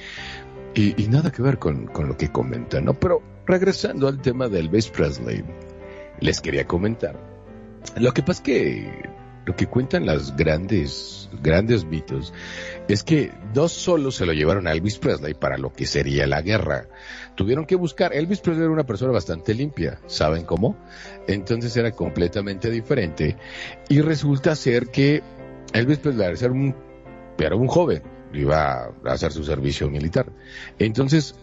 y, y nada que ver con, con lo que comentan, ¿no? Pero regresando al tema del Elvis Presley, les quería comentar. Lo que pasa es que lo que cuentan las grandes, grandes mitos es que no solo se lo llevaron a Elvis Presley para lo que sería la guerra, tuvieron que buscar, Elvis Presley era una persona bastante limpia, ¿saben cómo? Entonces era completamente diferente y resulta ser que Elvis Presley era un, era un joven, iba a hacer su servicio militar. Entonces,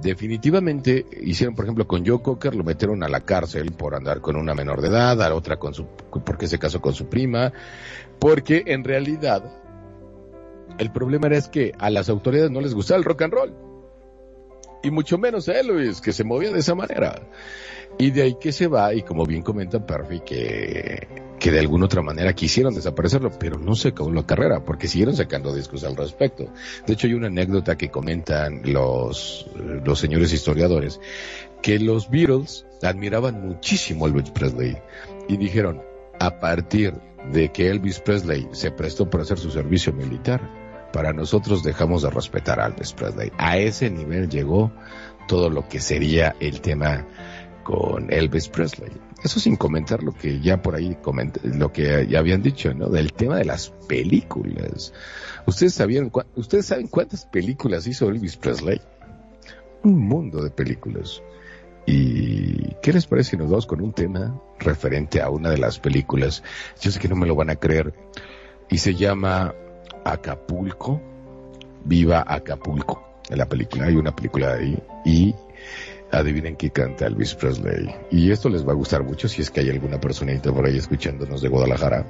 definitivamente hicieron, por ejemplo, con Joe Cocker, lo metieron a la cárcel por andar con una menor de edad, a otra con su, porque se casó con su prima, porque en realidad el problema era es que a las autoridades no les gustaba el rock and roll. Y mucho menos a Elvis, que se movía de esa manera. Y de ahí que se va, y como bien comenta Perfy, que, que de alguna otra manera quisieron desaparecerlo, pero no se acabó la carrera, porque siguieron sacando discos al respecto. De hecho, hay una anécdota que comentan los, los señores historiadores, que los Beatles admiraban muchísimo a Elvis Presley, y dijeron, a partir de que Elvis Presley se prestó para hacer su servicio militar, para nosotros dejamos de respetar a Elvis Presley. A ese nivel llegó todo lo que sería el tema con Elvis Presley. Eso sin comentar lo que ya por ahí coment lo que ya habían dicho, ¿no? Del tema de las películas. ¿Ustedes sabían, saben cuántas películas hizo Elvis Presley? Un mundo de películas. ¿Y qué les parece si nos vamos con un tema referente a una de las películas? Yo sé que no me lo van a creer. Y se llama Acapulco. Viva Acapulco. En la película, hay una película ahí. Y adivinen qué canta Elvis Presley. Y esto les va a gustar mucho si es que hay alguna personita por ahí escuchándonos de Guadalajara.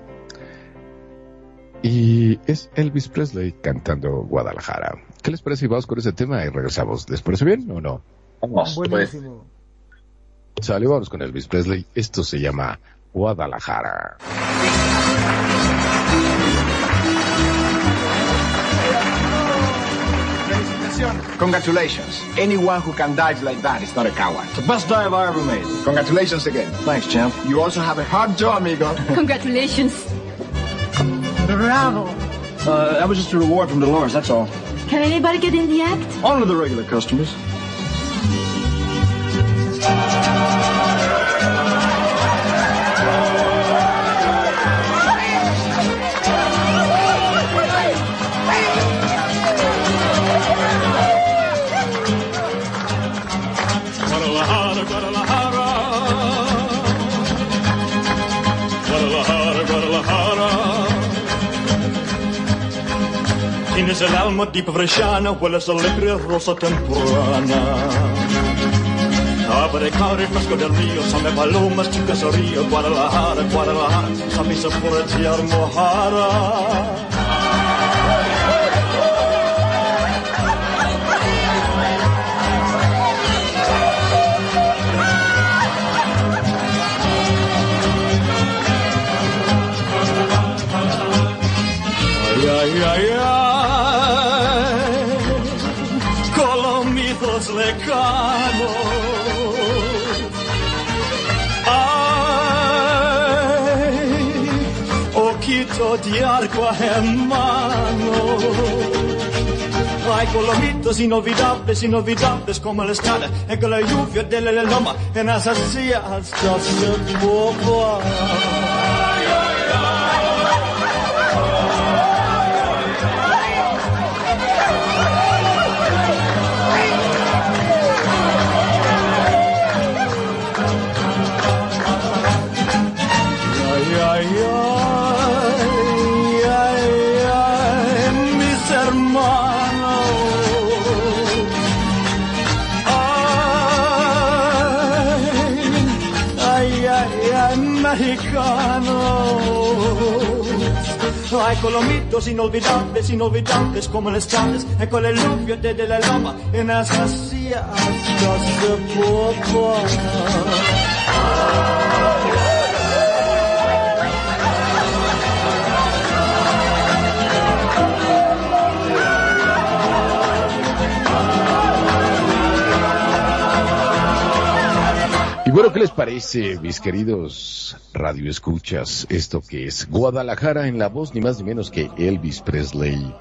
Y es Elvis Presley cantando Guadalajara. ¿Qué les parece si vamos con ese tema y regresamos? ¿Les parece bien o no? Vamos, pues. Buenísimo. Sale, vamos con Elvis Presley. Esto se llama Guadalajara. Congratulations. Anyone who can dive like that is not a coward. The best dive I ever made. Congratulations again. Thanks, champ. You also have a hard job, amigo. Congratulations. Bravo. Uh, that was just a reward from Dolores, that's all. Can anybody get in the act? Only the regular customers. Tienes el alma deep freshana, hueles a lepre rosa temprana. Abre er cabre fresco del río, same palomas, chicas al río, Guadalajara, Guadalajara, camisa por el mojara. Ay, ay, ay, ay, Colomito di arco hermano. Ay, colomitos inolvidables, inolvidables como la escala, en la lluvia de la loma, en esas sillas se poco. Ay, colomitos inolvidables, inolvidables como las tardes, y con el lluvia de, de la loma, en esas sillas de bueno, ¿qué les parece, mis queridos radioescuchas? Esto que es Guadalajara en la voz, ni más ni menos que Elvis Presley,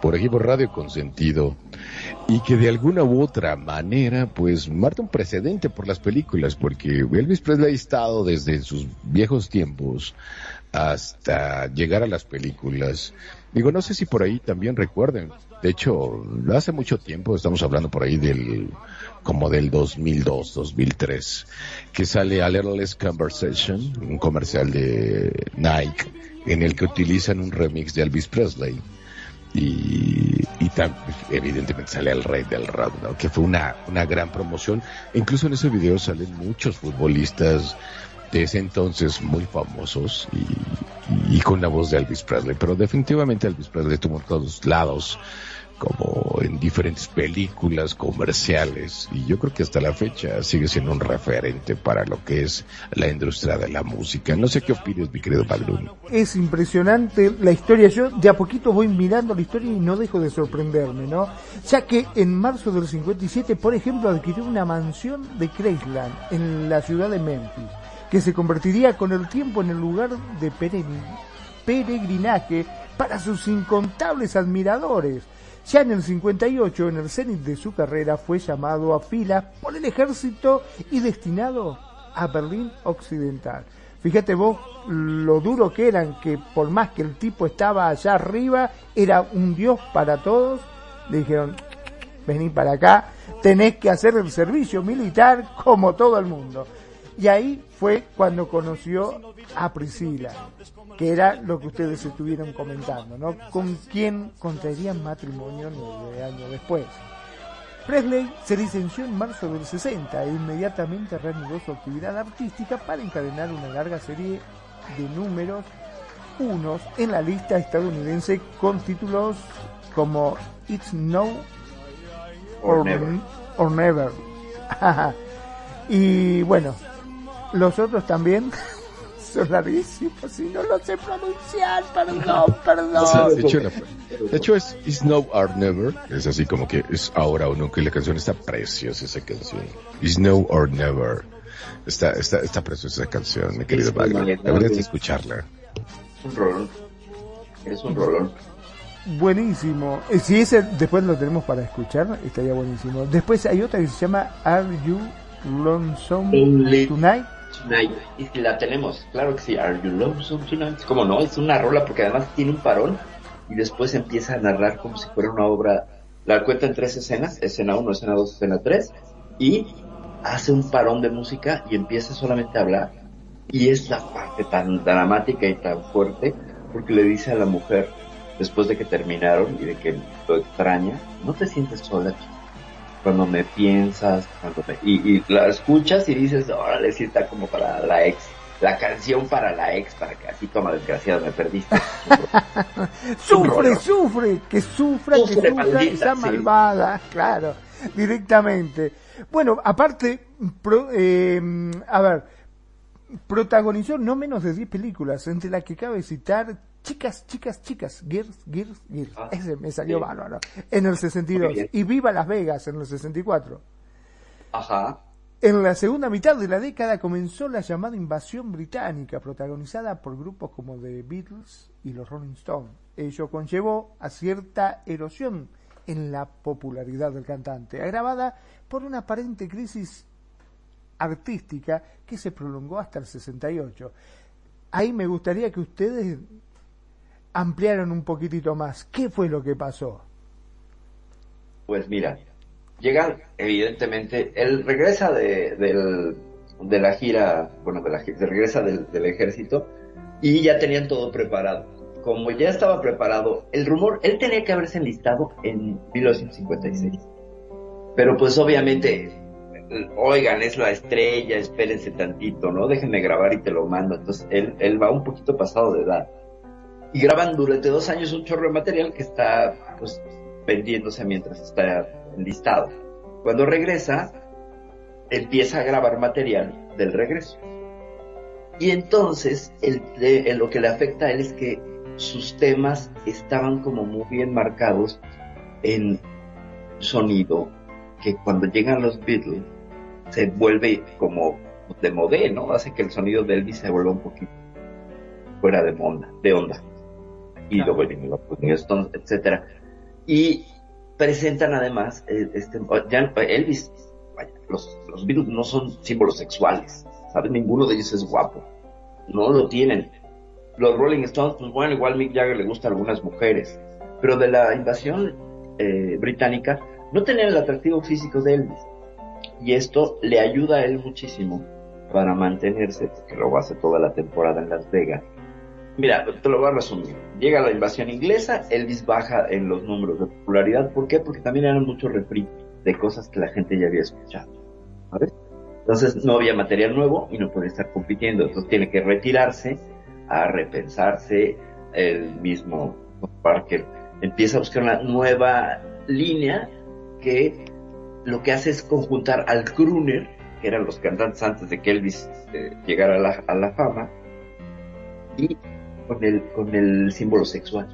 por aquí por Radio Consentido, y que de alguna u otra manera, pues, marca un precedente por las películas, porque Elvis Presley ha estado desde sus viejos tiempos hasta llegar a las películas. Digo, no sé si por ahí también recuerden. De hecho, hace mucho tiempo, estamos hablando por ahí del, como del 2002, 2003, que sale A Little Less Conversation, un comercial de Nike, en el que utilizan un remix de Elvis Presley. Y, y evidentemente sale el rey del rock, ¿no? Que fue una, una gran promoción. Incluso en ese video salen muchos futbolistas de ese entonces muy famosos y, y con la voz de Elvis Presley, pero definitivamente Elvis Presley estuvo en todos lados, como en diferentes películas comerciales, y yo creo que hasta la fecha sigue siendo un referente para lo que es la industria de la música. No sé qué opinas, mi querido Padrón. es impresionante la historia. Yo de a poquito voy mirando la historia y no dejo de sorprenderme, ¿no? Ya que en marzo del 57, por ejemplo, adquirió una mansión de Craigland en la ciudad de Memphis, que se convertiría con el tiempo en el lugar de peregrin- peregrinaje para sus incontables admiradores. Ya en el 58, en el cenit de su carrera, fue llamado a filas por el ejército y destinado a Berlín Occidental. Fíjate vos lo duro que eran, que por más que el tipo estaba allá arriba, era un dios para todos, dijeron, vení para acá, tenés que hacer el servicio militar como todo el mundo. Y ahí fue cuando conoció a Priscila, que era lo que ustedes estuvieron comentando, ¿no? Con quien contraerían matrimonio nueve años después. Presley se licenció en marzo del 60 e inmediatamente reanudó su actividad artística para encadenar una larga serie de números unos en la lista estadounidense con títulos como It's No Or Never. or Never. y bueno, los otros también son larguísimos y no los sé pronunciar, perdón, perdón. De hecho, la- de hecho es Is Now or Never. Es así como que es ahora o nunca. Y la canción está preciosa, esa canción. Is Now or Never. Está, está, está preciosa esa canción, mi querido Es Wagner. muy bonita, Deberías de escucharla. Es un rolón. Es un rolón. Buenísimo. Eh, Si ese después lo tenemos para escuchar, estaría buenísimo. Después hay otra que se llama Are You Lonesome. Tonight? Tonight. Y la tenemos, claro que sí. Are you lonesome tonight? Como no, es una rola porque además tiene un parón y después empieza a narrar como si fuera una obra. La cuenta en tres escenas, escena 1, escena 2, escena 3, y hace un parón de música y empieza solamente a hablar. Y es la parte tan dramática y tan fuerte porque le dice a la mujer, después de que terminaron y de que lo extraña, no te sientes sola chica? Cuando me piensas, cuando me- y, y la escuchas y dices, órale, sí está como para la ex, la canción para la ex, para que así toma desgraciado, me perdiste. Sufre, sufre, que sufra, que sufra maldita, esa sí. malvada, claro, directamente. Bueno, aparte, pro- eh, a ver, protagonizó no menos de 10 películas, entre las que cabe citar Chicas, Chicas, Chicas, Girls, Girls, Girls. Ah, Ese me salió bárbaro. En el 62. Muy bien. Y Viva Las Vegas en el 64. Ajá. En la segunda mitad de la década comenzó la llamada invasión británica, protagonizada por grupos como The Beatles y los Rolling Stones. Ello conllevó a cierta erosión en la popularidad del cantante, agravada por una aparente crisis artística que se prolongó hasta el 68. Ahí me gustaría que ustedes ampliaran un poquitito más. ¿Qué fue lo que pasó? Pues mira, llegan, evidentemente, él regresa de, del, de la gira, bueno, de la gira, regresa del, del ejército y ya tenían todo preparado. Como ya estaba preparado, el rumor, él tenía que haberse enlistado en 1956. Pero pues obviamente, oigan, es la estrella, espérense tantito, ¿no? Déjenme grabar y te lo mando. Entonces él, él va un poquito pasado de edad. Y graban durante dos años un chorro de material que está, pues, vendiéndose mientras está enlistado. Cuando regresa, empieza a grabar material del regreso. Y entonces, lo que le afecta a él es que sus temas estaban como muy bien marcados en sonido, que cuando llegan los Beatles se vuelve como de modé, ¿no? Hace que el sonido de Elvis se vuelva un poquito fuera de onda, de onda. Y luego los Stones, etcétera. Y presentan además eh, este, ya Elvis, vaya, los, los Beatles no son símbolos sexuales, ¿sabes? Ninguno de ellos es guapo, no lo tienen. Los Rolling Stones, pues bueno, igual Mick Jagger le gusta a algunas mujeres, pero de la invasión eh, británica no tenían el atractivo físico de Elvis. Y esto le ayuda a él muchísimo para mantenerse, porque luego hace toda la temporada en Las Vegas. Mira, te lo voy a resumir. Llega la invasión inglesa, Elvis baja en los números de popularidad. ¿Por qué? Porque también eran mucho refri de cosas que la gente ya había escuchado. ¿sabes? Entonces no había material nuevo y no podía estar compitiendo. Entonces tiene que retirarse a repensarse. El mismo Parker empieza a buscar una nueva línea que lo que hace es conjuntar al crooner, que eran los cantantes antes de que Elvis eh, llegara a la, a la fama, y con el, con el símbolo sexual.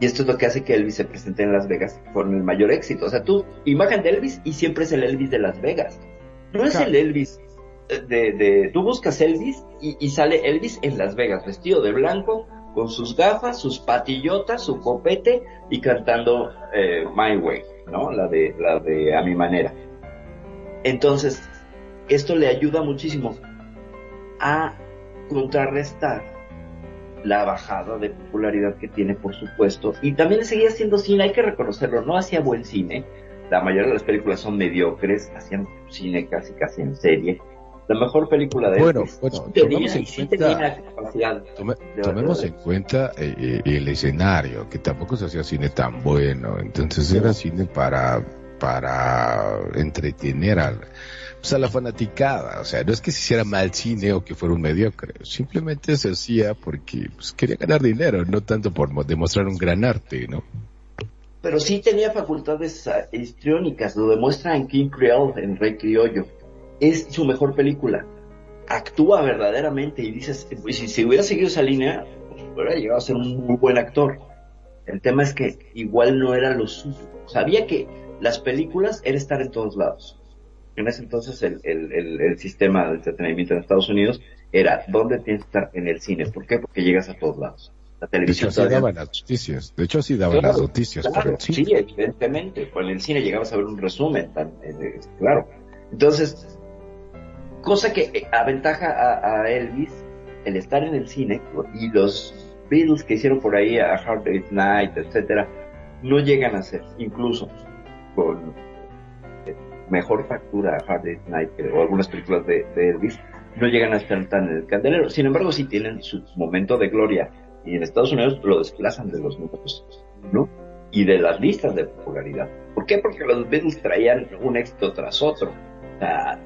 Y esto es lo que hace que Elvis se presente en Las Vegas con el mayor éxito. O sea, tú, imagen de Elvis y siempre es el Elvis de Las Vegas. No es el Elvis de, de, tú buscas Elvis y, y, sale Elvis en Las Vegas, vestido de blanco, con sus gafas, sus patillotas, su copete y cantando eh, My Way, ¿no? La de, la de A mi manera. Entonces, esto le ayuda muchísimo a contrarrestar la bajada de popularidad que tiene, por supuesto. Y también seguía haciendo cine, hay que reconocerlo, no hacía buen cine. La mayoría de las películas son mediocres, hacían cine casi casi en serie. La mejor película de bueno, Elvis, bueno, tomemos en cuenta, tome- de- tomemos en cuenta eh, eh, el escenario, que tampoco se hacía cine tan bueno, entonces era cine para para entretener al, pues a la fanaticada, o sea, no es que se hiciera mal cine o que fuera un mediocre, simplemente se hacía porque pues, quería ganar dinero, no tanto por mo- demostrar un gran arte, ¿no? pero sí tenía facultades ah, histriónicas, lo demuestra en King Creole, en Rey Criollo. Es su mejor película. Actúa verdaderamente y dices, pues, si, si hubiera seguido esa línea, pues, hubiera llegado a ser un muy buen actor. El tema es que igual no era lo suyo. Sabía que las películas era estar en todos lados. En ese entonces el, el, el, el sistema de entretenimiento en Estados Unidos era, ¿dónde tienes que estar? En el cine. ¿Por qué? Porque llegas a todos lados. La De hecho televisión todavía daban las noticias, de hecho así daban Claro, las noticias por Claro, sí, cine. evidentemente. Pues en el cine llegabas a ver un resumen, tan, eh, claro. Entonces, cosa que eh, aventaja a, a Elvis el estar en el cine y los Beatles que hicieron por ahí a Hard Day's Night, etcétera, no llegan a ser, incluso con eh, mejor factura Hard Day's Night o algunas películas de, Elvis, no llegan a estar tan en el candelero. Sin embargo, sí tienen su momento de gloria y en Estados Unidos lo desplazan de los números, ¿no? Y de las listas de popularidad. ¿Por qué? Porque los Beatles traían un éxito tras otro. O sea,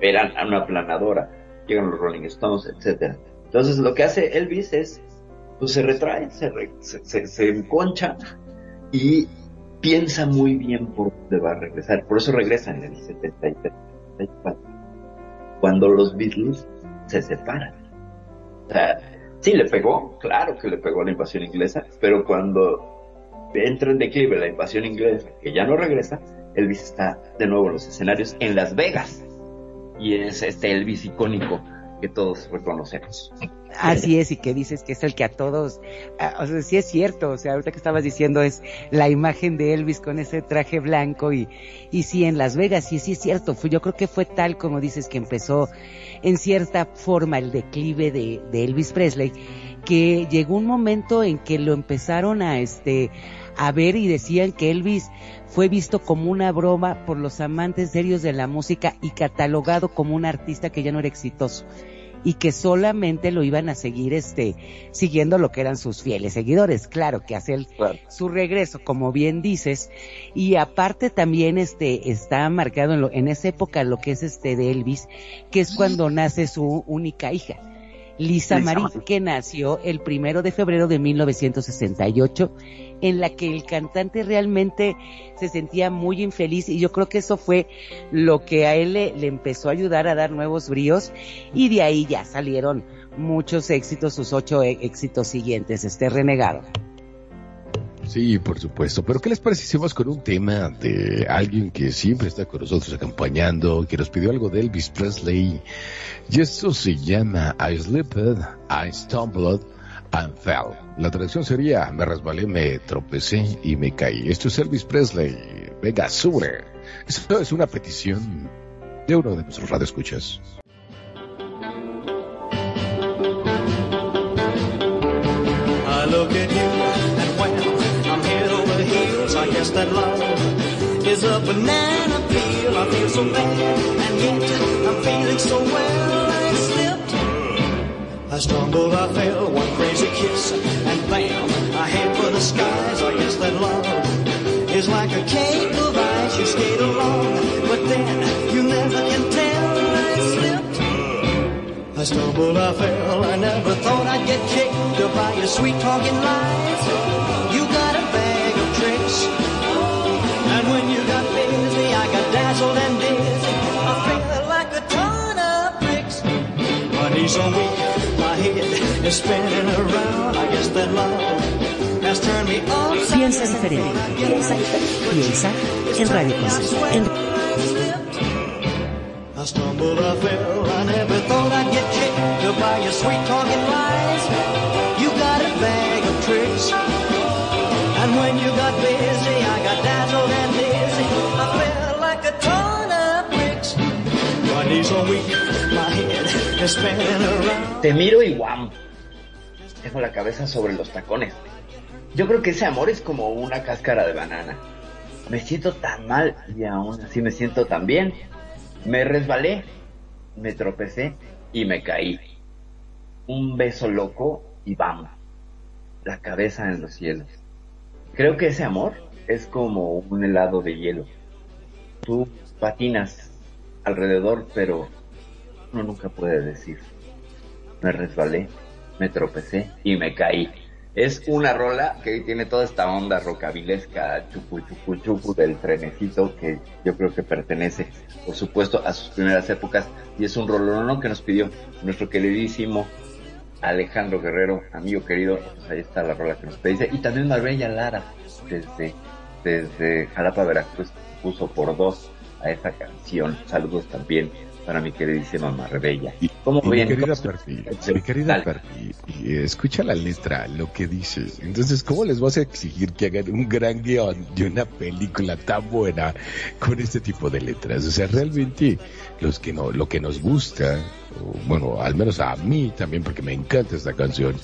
eran una aplanadora. Llegan los Rolling Stones, etcétera. Entonces lo que hace Elvis es, pues se retrae, se, re- se, se enconcha y piensa muy bien por dónde va a regresar. Por eso regresa en el 73, 74, cuando los Beatles se separan. O sea, sí le pegó, claro que le pegó la invasión inglesa, pero cuando entra en declive la invasión inglesa, que ya no regresa, Elvis está de nuevo en los escenarios en Las Vegas. y es este Elvis icónico que todos reconocemos. Así es, y que dices que es el que a todos, o sea, sí es cierto, o sea, ahorita que estabas diciendo es la imagen de Elvis con ese traje blanco y, y sí, en Las Vegas, sí, sí es cierto, fue, yo creo que fue tal como dices que empezó en cierta forma el declive de, de Elvis Presley, que llegó un momento en que lo empezaron a este, a ver y decían que Elvis fue visto como una broma por los amantes serios de la música y catalogado como un artista que ya no era exitoso y que solamente lo iban a seguir este siguiendo lo que eran sus fieles seguidores. Claro que hace el, su regreso como bien dices y aparte también este está marcado en, lo, en esa época lo que es este de Elvis que es cuando nace su única hija Lisa Marie, que nació el primero de febrero de 1968, en la que el cantante realmente se sentía muy infeliz y yo creo que eso fue lo que a él le, empezó a ayudar a dar nuevos bríos y de ahí ya salieron muchos éxitos, sus ocho e, éxitos siguientes, este renegado. Sí, por supuesto. Pero ¿qué les parece si vamos con un tema de alguien que siempre está con nosotros acompañando, que nos pidió algo de Elvis Presley? Y esto se llama I Slipped, I Stumbled and Fell. La traducción sería me resbalé, me tropecé y me caí. Esto es Elvis Presley. Venga, sube. Esto es una petición de uno de nuestros radioescuchas. I I'm feeling so well. I stumbled, I fell, one crazy kiss and bam, I head for the skies. I guess that love is like a cake of ice. You skate along, but then you never can tell. I slipped. I stumbled, I fell, I never thought I'd get kicked by your sweet talking lies. You got a bag of tricks, and when you got busy, I got dazzled and dizzy. I felt like a ton of bricks. My knees are weak, is spinning around. I guess that love has turned me upside Piensa diferente, piensa, piensa en Radio Consciente. En- I stumbled, I fell, I never thought I'd get kicked by your sweet talking lies. You got a bag of tricks, and when you got busy, I got dazzled and dizzy. I felt like a ton of bricks. My knees are weak, my head is spinning around. Te miro y guam. La cabeza sobre los tacones. Yo creo que ese amor es como una cáscara de banana. Me siento tan mal y aún así me siento tan bien. Me resbalé, me tropecé y me caí. Un beso loco y vamos. La cabeza en los cielos. Creo que ese amor es como un helado de hielo. Tú patinas alrededor, pero uno nunca puede decir. Me resbalé, me tropecé y me caí. Es una rola que tiene toda esta onda rocabilesca, chupu chupu chupu del trenecito que yo creo que pertenece, por supuesto, a sus primeras épocas y es un rolón que nos pidió nuestro queridísimo Alejandro Guerrero, amigo querido, pues ahí está la rola que nos pediste y también Marbella Lara desde desde Jalapa Veracruz puso por dos a esa canción. Saludos también para mi queridísima Marbella. ¿Cómo Y mi ven? querida ¿Cómo- Perfi, mi querida. Perfi, y escucha la letra, lo que dice. Entonces, ¿cómo les vas a exigir que hagan un gran guion de una película tan buena con este tipo de letras? O sea, realmente, los que no, lo que nos gusta, o, bueno, al menos a mí también, porque me encanta esta canción,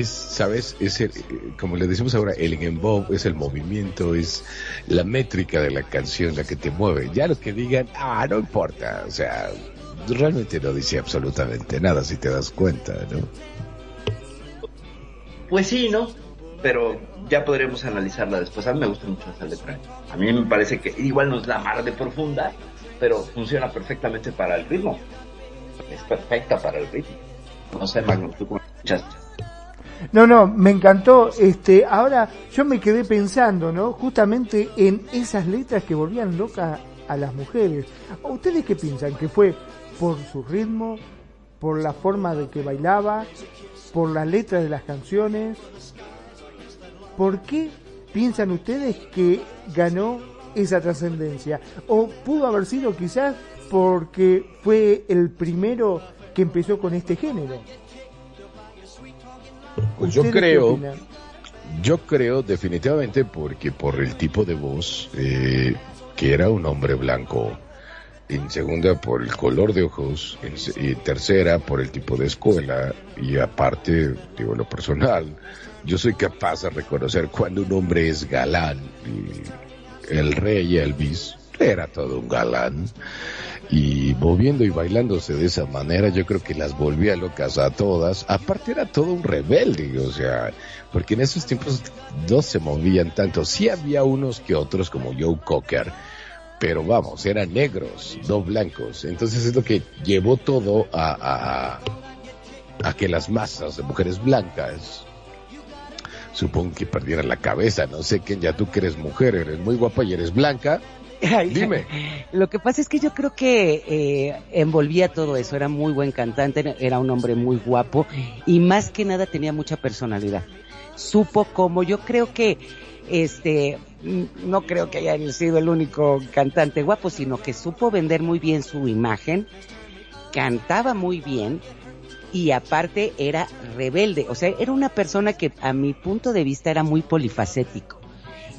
es, ¿sabes? Es el, como le decimos ahora, el embob, es el movimiento, es la métrica de la canción la que te mueve. Ya lo que digan, ah, no importa, o sea, realmente no dice absolutamente nada si te das cuenta, ¿no? Pues sí, ¿no? Pero ya podremos analizarla después. A mí me gusta mucho esa letra. A mí me parece que igual no es la mar de profunda, pero funciona perfectamente para el ritmo. Es perfecta para el ritmo. No sé, Magno, tú cómo escuchaste. No, no, me encantó. Este, ahora yo me quedé pensando, ¿no? Justamente en esas letras que volvían locas a las mujeres. ¿Ustedes qué piensan? ¿Que fue por su ritmo, por la forma de que bailaba, por las letras de las canciones? ¿Por qué piensan ustedes que ganó esa trascendencia? ¿O pudo haber sido quizás porque fue el primero que empezó con este género. Pues yo ¿Ustedes qué creo, yo creo definitivamente porque por el tipo de voz, eh, que era un hombre blanco, en segunda por el color de ojos, en, y tercera por el tipo de escuela, y aparte, digo lo personal, yo soy capaz de reconocer cuando un hombre es galán, y el rey Elvis era todo un galán, y moviendo y bailándose de esa manera, yo creo que las volvía locas a todas. Aparte era todo un rebelde, o sea, porque en esos tiempos no se movían tanto. Sí había unos que otros como Joe Cocker, pero vamos, eran negros, no blancos. Entonces es lo que llevó todo a, a, que las masas de mujeres blancas supongo que perdieran la cabeza. No sé, ya tú que eres mujer, eres muy guapa y eres blanca. Dime. Lo que pasa es que yo creo que eh, envolvía todo eso, era muy buen cantante, era- un hombre muy guapo y más que nada tenía mucha personalidad. Supo como yo creo que este mm, no creo que haya sido el único cantante guapo, sino que supo vender muy bien su imagen, cantaba muy bien y aparte era rebelde, o sea, era una persona que a mi punto de vista era muy polifacético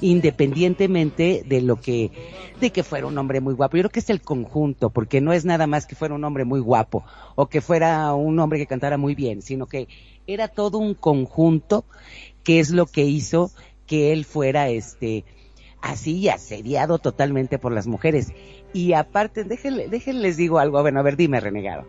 independientemente de lo que, de que fuera un hombre muy guapo. Yo creo que es el conjunto, porque no es nada más que fuera un hombre muy guapo o que fuera un hombre que cantara muy bien, sino que era todo un conjunto que es lo que hizo que él fuera este así asediado totalmente por las mujeres. Y aparte, déjenle, déjenles digo algo, bueno, a ver, dime, renegado.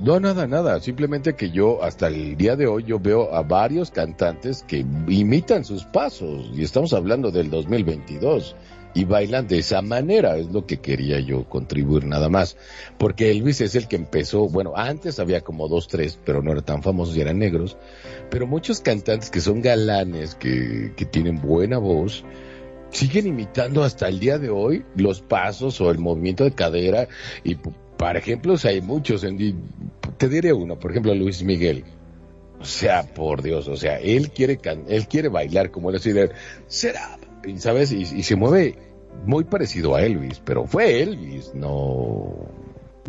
No, nada, nada. Simplemente que yo, hasta el día de hoy, yo veo a varios cantantes que imitan sus pasos. Y estamos hablando del 2022. Y bailan de esa manera. Es lo que quería yo contribuir nada más. Porque Elvis es el que empezó, bueno, antes había como dos, tres, pero no eran tan famosos y eran negros. Pero muchos cantantes que son galanes, que, que tienen buena voz, siguen imitando hasta el día de hoy los pasos o el movimiento de cadera y p- por ejemplo o sea, hay muchos te diré uno por ejemplo Luis Miguel. O sea por Dios o sea él quiere can- él quiere bailar como él así de será sabes y, y se mueve muy parecido a Elvis pero fue Elvis no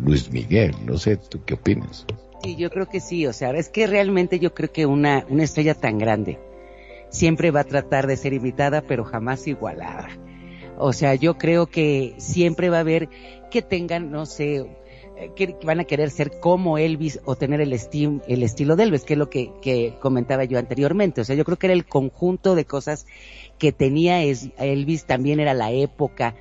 Luis Miguel. No sé tú qué opinas Sí, yo creo que sí, o sea, es que realmente yo creo que una, una estrella tan grande siempre va a tratar de ser imitada, pero jamás igualada. O sea, yo creo que siempre va a haber que tengan, no sé, eh, que van a querer ser como Elvis o tener el, esti- el estilo de Elvis, que es lo que, que comentaba yo anteriormente. O sea, yo creo que era el conjunto de cosas que tenía es- Elvis, también era la época,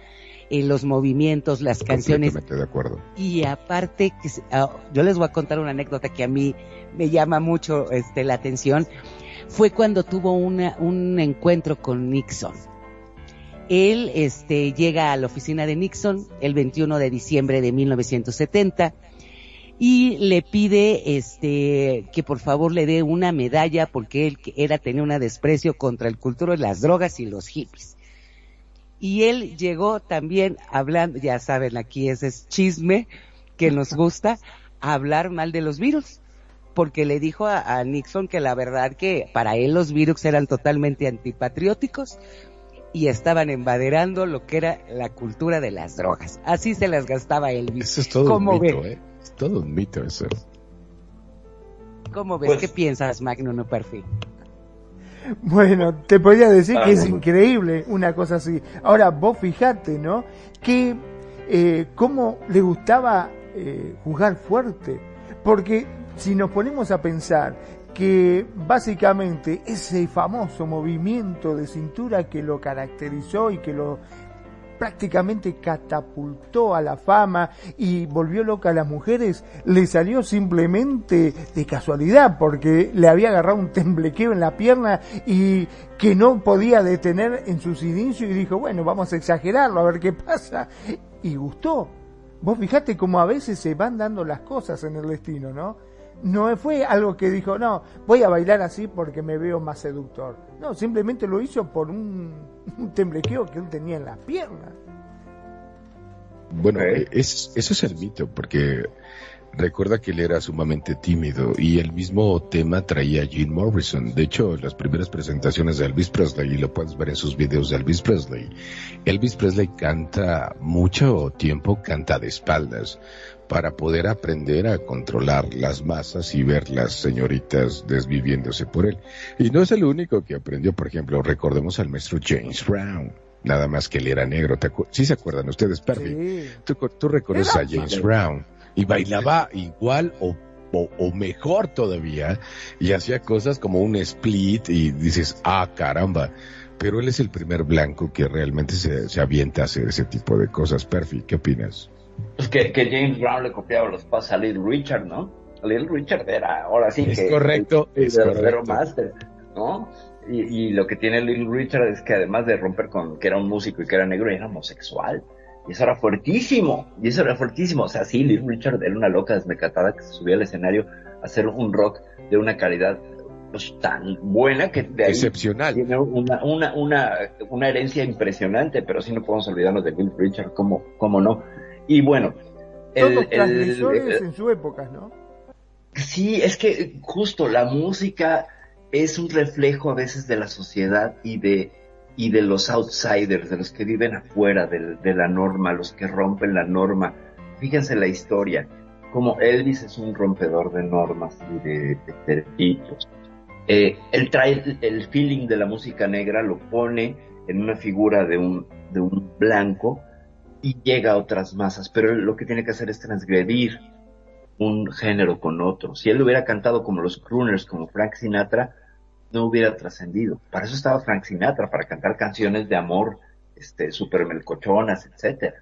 eh, los movimientos, las canciones, de acuerdo y aparte, ah, yo les voy a contar una anécdota que a mí me llama mucho este, la atención. Fue cuando tuvo una, un encuentro con Nixon. Él este, llega a la oficina de Nixon el 21 de diciembre de 1970 y le pide este, que por favor le dé una medalla porque él era tenía un desprecio contra el cultura de las drogas y los hippies. Y él llegó también hablando, ya saben, aquí ese es chisme que nos gusta, hablar mal de los virus. Porque le dijo a, a Nixon que la verdad que para él los virus eran totalmente antipatrióticos y estaban embaderando lo que era la cultura de las drogas. Así se las gastaba Elvis. eso es todo un ¿Cómo mito ve? ¿eh? es todo un mito eso ¿Cómo ves? Pues- ¿Qué piensas, Magnum Perfil? Bueno, te podría decir que es Ah, increíble una cosa así. Ahora, vos fijate, ¿no? Que eh, cómo le gustaba eh, jugar fuerte. Porque si nos ponemos a pensar que básicamente ese famoso movimiento de cintura que lo caracterizó y que lo prácticamente catapultó a la fama y volvió loca a las mujeres, le salió simplemente de casualidad, porque le había agarrado un temblequeo en la pierna y que no podía detener en sus inicios y dijo, bueno, vamos a exagerarlo, a ver qué pasa. Y gustó. Vos fijate cómo a veces se van dando las cosas en el destino, ¿no? No fue algo que dijo, no, voy a bailar así porque me veo más seductor. No, simplemente lo hizo por un, un temblequeo que él tenía en las piernas. Bueno, eh, es, eso es el mito, porque Recuerda que él era sumamente tímido y el mismo tema traía a Jim Morrison. De hecho, las primeras presentaciones de Elvis Presley, y lo puedes ver en sus videos de Elvis Presley, Elvis Presley canta mucho tiempo, canta de espaldas para poder aprender a controlar las masas y ver las señoritas desviviéndose por él. Y no es el único que aprendió, por ejemplo, recordemos al maestro James Brown. Nada más que él era negro. ¿Te ¿Sí se acuerdan ustedes, Perry? ¿Tú, tú reconoces a James Brown y bailaba igual o, o, mejor todavía y hacía cosas como un split y dices, ah, caramba. Pero él es el primer blanco que realmente se, se avienta a hacer ese tipo de cosas. Perfi, ¿qué opinas? Pues que, que James Brown le copiaba los pasos a Little Richard, ¿no? Little Richard era ahora sí es que correcto, el, es verdadero máster, ¿no? Y, y, lo que tiene Little Richard es que además de romper con que era un músico y que era negro, era homosexual. Y eso era fuertísimo. Y eso era fuertísimo. O sea, sí, Little Richard era una loca desmecatada que se subía al escenario a hacer un rock de una calidad pues, tan buena que de ahí Excepcional. tiene una, una, una, una herencia impresionante, pero sí no podemos olvidarnos de Little Richard, ¿cómo, cómo no? Y bueno, Todos transgresores en su época, ¿no? Sí, es que justo la música es un reflejo a veces de la sociedad y de, y de los outsiders, de los que viven afuera de, de la norma, los que rompen la norma. Fíjense la historia, como Elvis es un rompedor de normas y de, estereotipos. Eh, él trae el, el feeling de la música negra, lo pone en una figura de un, de un blanco y llega a otras masas, pero lo que tiene que hacer es transgredir un género con otro. Si él hubiera cantado como los crooners, como Frank Sinatra, no hubiera trascendido. Para eso estaba Frank Sinatra, para cantar canciones de amor, este, super melcochonas, etcétera.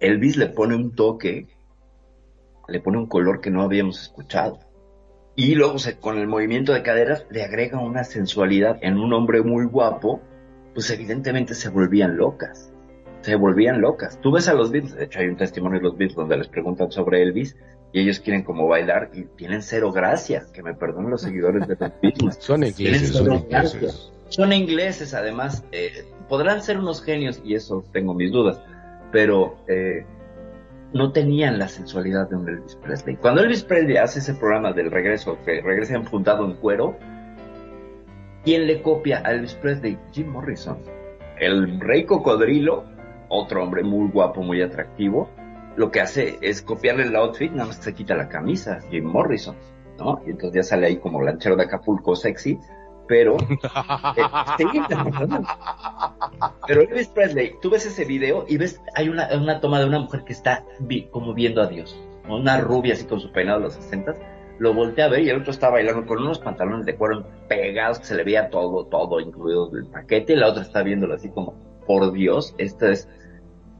Elvis le pone un toque, le pone un color que no habíamos escuchado. Y luego con el movimiento de caderas le agrega una sensualidad en un hombre muy guapo, pues evidentemente se volvían locas. Se volvían locas. Tú ves a los Beatles, de hecho hay un testimonio de los Beatles donde les preguntan sobre Elvis y ellos quieren como bailar y tienen cero gracia, que me perdonen los seguidores de los Beatles. son ingleses, son ingleses. Son ingleses, además, eh, podrán ser unos genios y eso tengo mis dudas, pero eh, no tenían la sensualidad de un Elvis Presley. Cuando Elvis Presley hace ese programa del regreso, que regresa enfundado en cuero, ¿quién le copia a Elvis Presley? Jim Morrison. El rey cocodrilo, otro hombre muy guapo, muy atractivo, lo que hace es copiarle el outfit, nada más se quita la camisa, Jim Morrison, ¿no? Y entonces ya sale ahí como lanchero de Acapulco sexy, pero... eh, sí, pero Elvis Presley, tú ves ese video y ves, hay una, una toma de una mujer que está vi, como viendo a Dios, ¿no? una rubia así con su peinado de los 60 lo voltea a ver y el otro está bailando con unos pantalones de cuero pegados que se le veía todo, todo, incluido el paquete, y la otra está viéndolo así como, por Dios, esto es,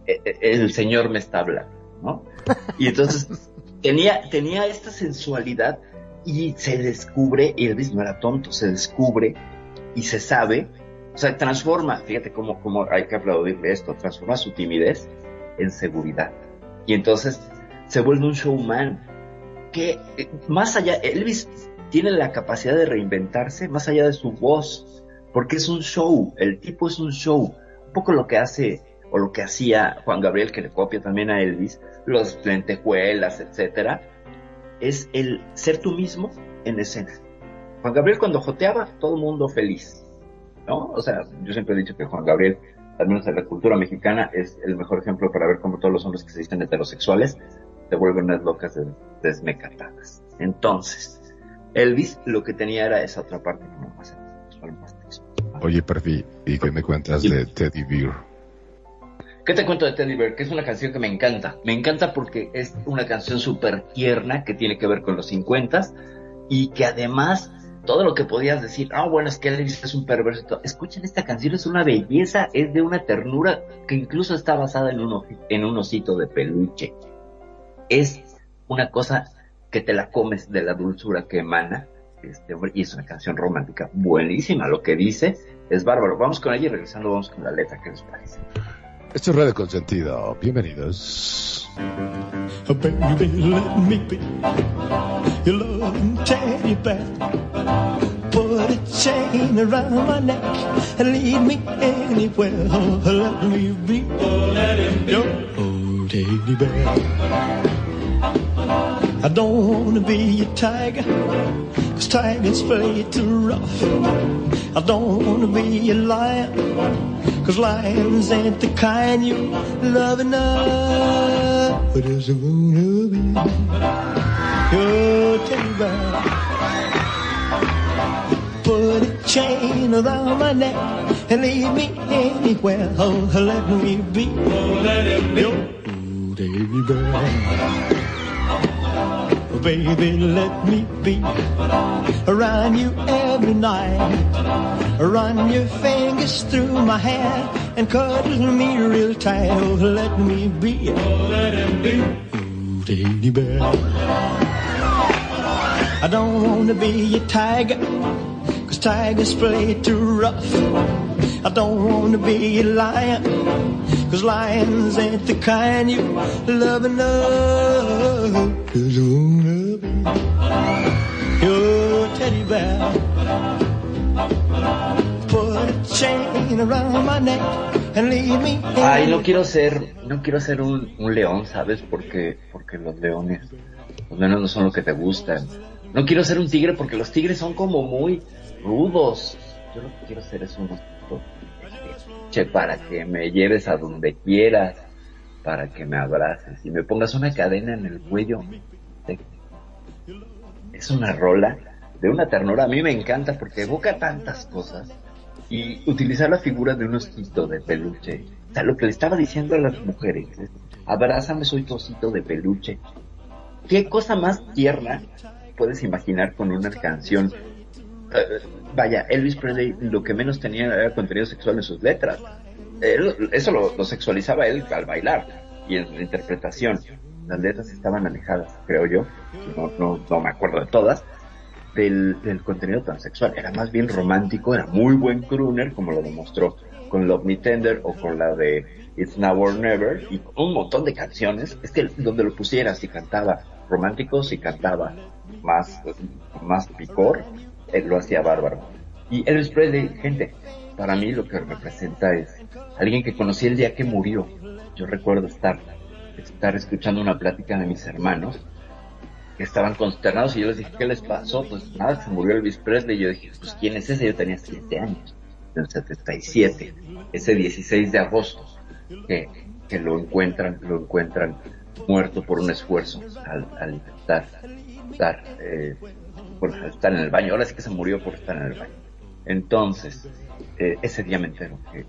el Señor me está hablando, ¿no? Y entonces tenía, tenía esta sensualidad y se descubre, y Elvis no era tonto, se descubre y se sabe, o sea, transforma, fíjate cómo, cómo hay que aplaudirle esto, transforma su timidez en seguridad. Y entonces se vuelve un showman que eh, más allá, Elvis tiene la capacidad de reinventarse más allá de su voz, porque es un show, el tipo es un show, un poco lo que hace o lo que hacía Juan Gabriel, que le copia también a Elvis, los lentejuelas, etcétera, es el ser tú mismo en escena. Juan Gabriel cuando joteaba, todo el mundo feliz, ¿no? O sea, yo siempre he dicho que Juan Gabriel, al menos en la cultura mexicana, es el mejor ejemplo para ver cómo todos los hombres que se dicen heterosexuales se vuelven unas locas desmecatadas. Entonces, Elvis lo que tenía era esa otra parte como más. Oye, Perfi, ¿y qué me cuentas de Teddy Bear? ¿Qué te cuento de Teddy Bear? Que es una canción que me encanta. Me encanta porque es una canción súper tierna que tiene que ver con los 50 y que además todo lo que podías decir, ah, bueno, es que Elvis es un perverso. Escuchen esta canción, es una belleza, es de una ternura que incluso está basada en un, en un osito de peluche. Es una cosa que te la comes de la dulzura que emana este y es una canción romántica buenísima. Lo que dice es bárbaro. Vamos con ella y regresando vamos con la letra. ¿Qué les parece? Esto es Radio Consentido. Bienvenidos. Baby, let me be your loving teddy bear. Put a chain around my neck and lead me anywhere. Let me be, oh, let him be old. I don't wanna be a tiger, cause tigers play too rough. I don't wanna be a lion, cause lions ain't the kind you love enough. But there's a wanna be your teddy bear. Put a chain around my neck and leave me anywhere. Oh, let me be. Oh, let it be. Your teddy bear. Baby, let me be around you every night. Run your fingers through my hair and cuddle me real tight. Oh, let me be. Oh, let it be. Oh, teddy bear. I don't wanna be a tiger, cause tigers play too rough. I don't wanna be a lion, cause lions ain't the kind you love enough. Ay, no quiero ser, no quiero ser un, un león, ¿sabes? Porque, porque los leones, los leones no son lo que te gustan. No quiero ser un tigre porque los tigres son como muy rudos. Yo lo que quiero ser es un osito. Che, para que me lleves a donde quieras, para que me abraces y me pongas una cadena en el cuello. Es una rola de una ternura. A mí me encanta porque evoca tantas cosas. Y utilizar la figura de un osito de peluche. O sea, lo que le estaba diciendo a las mujeres. es, Abrázame, soy tu osito de peluche. ¿Qué cosa más tierna puedes imaginar con una canción? Eh, vaya, Elvis Presley lo que menos tenía era contenido sexual en sus letras. Eso lo, lo sexualizaba él al bailar y en la interpretación. Las letras estaban alejadas, creo yo, no, no, no me acuerdo de todas, del, del contenido tan sexual. Era más bien romántico, era muy buen crooner, como lo demostró con Love Me Tender o con la de It's Now or Never, y un montón de canciones. Es que donde lo pusieras, si cantaba romántico, si cantaba más, más picor, él lo hacía bárbaro. Y Elvis Presley, gente, para mí lo que representa es alguien que conocí el día que murió. Yo recuerdo estar, estar escuchando una plática de mis hermanos que estaban consternados y yo les dije, ¿qué les pasó? Pues nada, se murió Elvis Presley. Y yo dije, pues ¿quién es ese? Yo tenía 7 años, en el 77, ese 16 de agosto, que, que lo encuentran, lo encuentran muerto por un esfuerzo al, al estar, estar, eh, por estar en el baño. Ahora sí que se murió por estar en el baño. Entonces, eh, ese día me entero que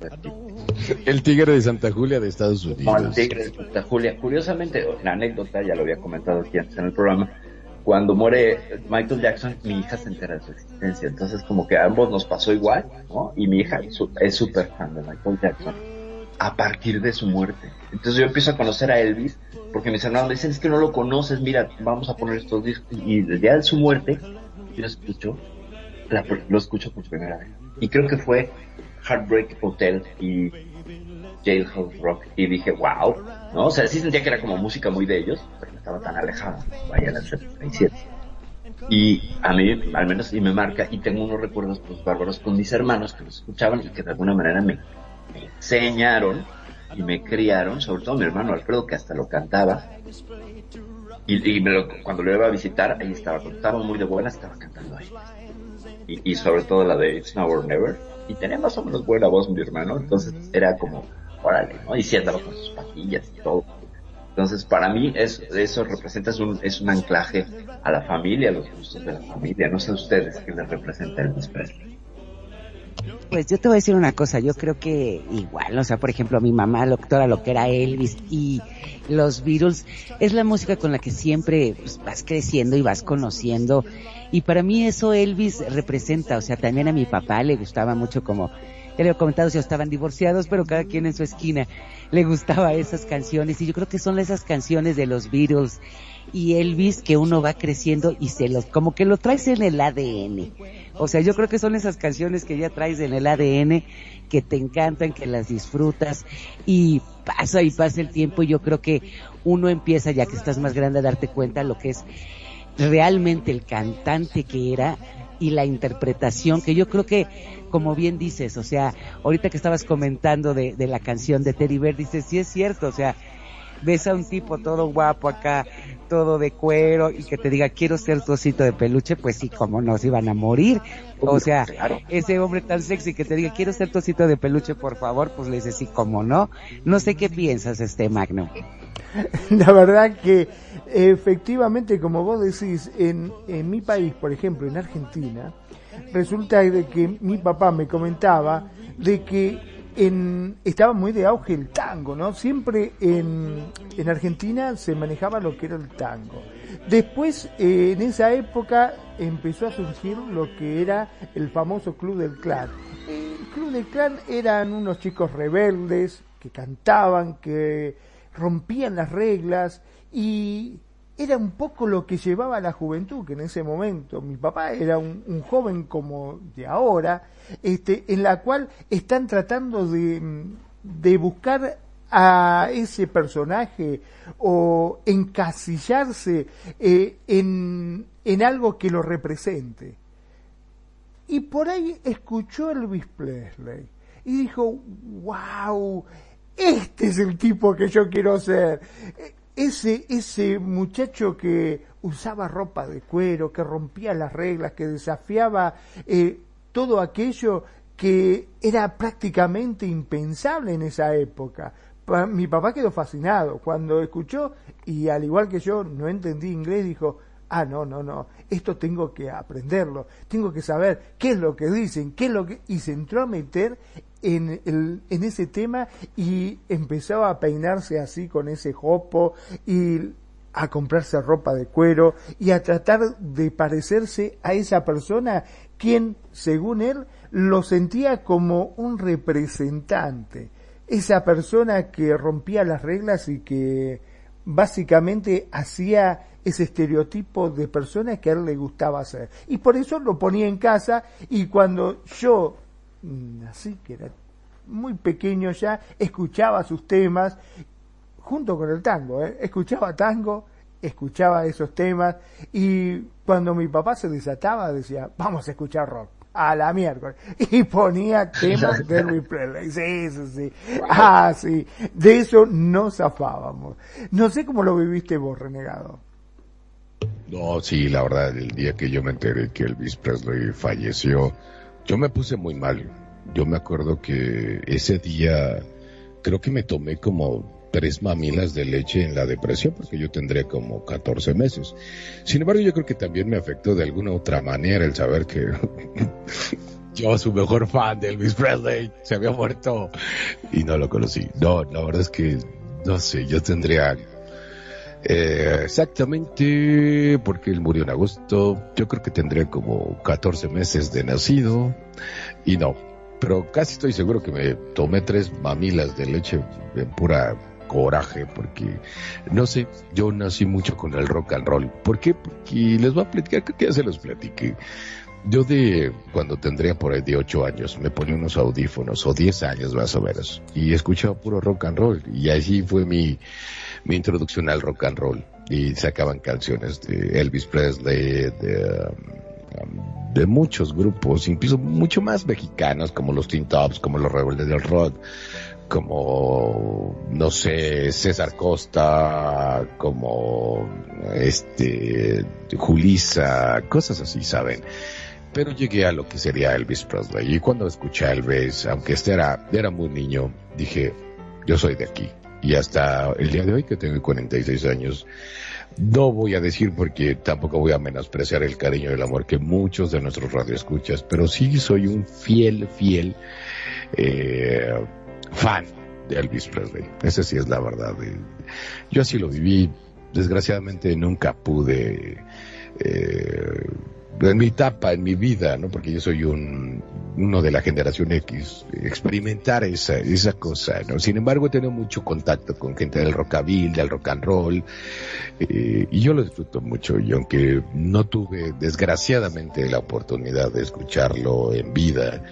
El tigre de Santa Julia de Estados como el Unidos. tigre de Santa Julia. Curiosamente, la anécdota ya lo había comentado aquí antes en el programa. Cuando muere Michael Jackson, mi hija se entera de su existencia. Entonces, como que a ambos nos pasó igual, ¿no? Y mi hija es súper fan de Michael Jackson a partir de su muerte. Entonces, yo empiezo a conocer a Elvis porque mis hermanos me dicen: Es que no lo conoces, mira, vamos a poner estos discos. Y desde día de su muerte, yo lo escucho, la lo escucho por primera vez. Y creo que fue Heartbreak Hotel y Jailhouse Rock y dije, wow, ¿no? O sea, sí sentía que era como música muy de ellos, pero no estaba tan alejada, vaya el 77. Y a mí, al menos, y me marca, y tengo unos recuerdos pues bárbaros con mis hermanos que los escuchaban y que de alguna manera me enseñaron y me criaron, sobre todo mi hermano Alfredo, que hasta lo cantaba. Y, y me lo- cuando lo iba a visitar, ahí estaba, cuando estaba muy de buena, estaba cantando ahí. Y, sobre todo la de It's Now or Never. Y tenía más o menos buena voz mi hermano, entonces era como, órale, ¿no? Y sí andaba con sus patillas y todo. Entonces, para mí, es, eso representa, es un, es un anclaje a la familia, a los gustos de la familia. No sé ustedes qué les representa Elvis Presley. Pues yo te voy a decir una cosa, yo creo que igual, o sea, por ejemplo, mi mamá, lo, toda lo que era Elvis y los Beatles, es la música con la que siempre pues, vas creciendo y vas conociendo. Y para mí eso Elvis representa, o sea, también a mi papá le gustaba mucho como, ya le he comentado, si estaban divorciados, pero cada quien en su esquina le gustaba esas canciones. Y yo creo que son esas canciones de los Beatles y Elvis que uno va creciendo y se los, como que lo traes en el ADN. O sea, yo creo que son esas canciones que ya traes en el ADN, que te encantan, que las disfrutas y pasa y pasa el tiempo y yo creo que uno empieza ya que estás más grande a darte cuenta lo que es realmente el cantante que era y la interpretación que yo creo que como bien dices, o sea, ahorita que estabas comentando de, la canción de Teddy Bear, dices, sí es cierto, o sea, ves a un tipo todo guapo acá, todo de cuero y que te diga quiero ser tu osito de peluche, pues sí, como no, se iban a morir. O sea, ese hombre tan sexy que te diga quiero ser tu osito de peluche, por favor, pues le dices sí, como no. No sé qué piensas, este Magno. La verdad que efectivamente, como vos decís, en, en mi país, por ejemplo, en Argentina, resulta de que mi papá me comentaba de que en, estaba muy de auge el tango, ¿no? Siempre en, en Argentina se manejaba lo que era el tango. Después, eh, en esa época, empezó a surgir lo que era el famoso Club del Clan. El Club del Clan eran unos chicos rebeldes que cantaban, que rompían las reglas y era un poco lo que llevaba la juventud, que en ese momento mi papá era un, joven como de ahora, este, en la cual están tratando de, de buscar a ese personaje o encasillarse eh, en, en algo que lo represente. Y por ahí escuchó Elvis Presley y dijo, wow, este es el tipo que yo quiero ser ese, ese muchacho que usaba ropa de cuero, que rompía las reglas, que desafiaba eh, todo aquello que era prácticamente impensable en esa época. mi papá quedó fascinado cuando escuchó y al igual que yo no entendí inglés, dijo, ah, no, no, no, esto tengo que aprenderlo, tengo que saber qué es lo que dicen, qué es lo que... Y se entró a meter en, el, en ese tema y empezaba a peinarse así con ese jopo y a comprarse ropa de cuero y a tratar de parecerse a esa persona quien, según él, lo sentía como un representante, esa persona que rompía las reglas y que básicamente hacía ese estereotipo de persona que a él le gustaba hacer. Y por eso lo ponía en casa y cuando yo Mm, así que era muy pequeño ya, escuchaba sus temas junto con el tango, ¿eh? escuchaba tango, escuchaba esos temas y cuando mi papá se desataba decía, vamos a escuchar rock a la miércoles y ponía temas de. Sí, sí, sí. Ah, sí. De eso no zafábamos. No sé cómo lo viviste vos, renegado. No, sí, la verdad, el día que yo me enteré que Elvis Presley falleció, yo me puse muy mal. Yo me acuerdo que ese día creo que me tomé como tres mamilas de leche en la depresión porque yo tendría como 14 meses. Sin embargo, yo creo que también me afectó de alguna otra manera el saber que yo, su mejor fan de Elvis Presley, se había muerto y no lo conocí. No, la verdad es que, no sé, yo tendría eh, exactamente, porque él murió en agosto. Yo creo que tendría como 14 meses de nacido. Y no, pero casi estoy seguro que me tomé tres mamilas de leche en pura coraje, porque no sé, yo nací mucho con el rock and roll. ¿Por qué? Porque les voy a platicar, que ya se los platiqué. Yo de cuando tendría por ahí de 8 años me ponía unos audífonos, o 10 años más o menos, y escuchaba puro rock and roll. Y así fue mi, mi introducción al rock and roll. Y sacaban canciones de Elvis Presley, de, um, de muchos grupos, incluso mucho más mexicanos como los Teen Tops, como los Rebeldes del Rock, como, no sé, César Costa, como, este, Julisa, cosas así, ¿saben? Pero llegué a lo que sería Elvis Presley. Y cuando escuché a Elvis, aunque este era, era muy niño, dije, yo soy de aquí y hasta el día de hoy que tengo 46 años, no voy a decir porque tampoco voy a menospreciar el cariño y el amor que muchos de nuestros radioescuchas, pero sí soy un fiel, fiel eh, fan de Elvis Presley. Esa sí es la verdad. Yo así lo viví. Desgraciadamente nunca pude eh, en mi etapa, en mi vida, ¿no? Porque yo soy un, uno de la generación X, experimentar esa, esa cosa, ¿no? Sin embargo, he tenido mucho contacto con gente del rockabilly, del rock and roll, eh, y yo lo disfruto mucho, y aunque no tuve, desgraciadamente, la oportunidad de escucharlo en vida,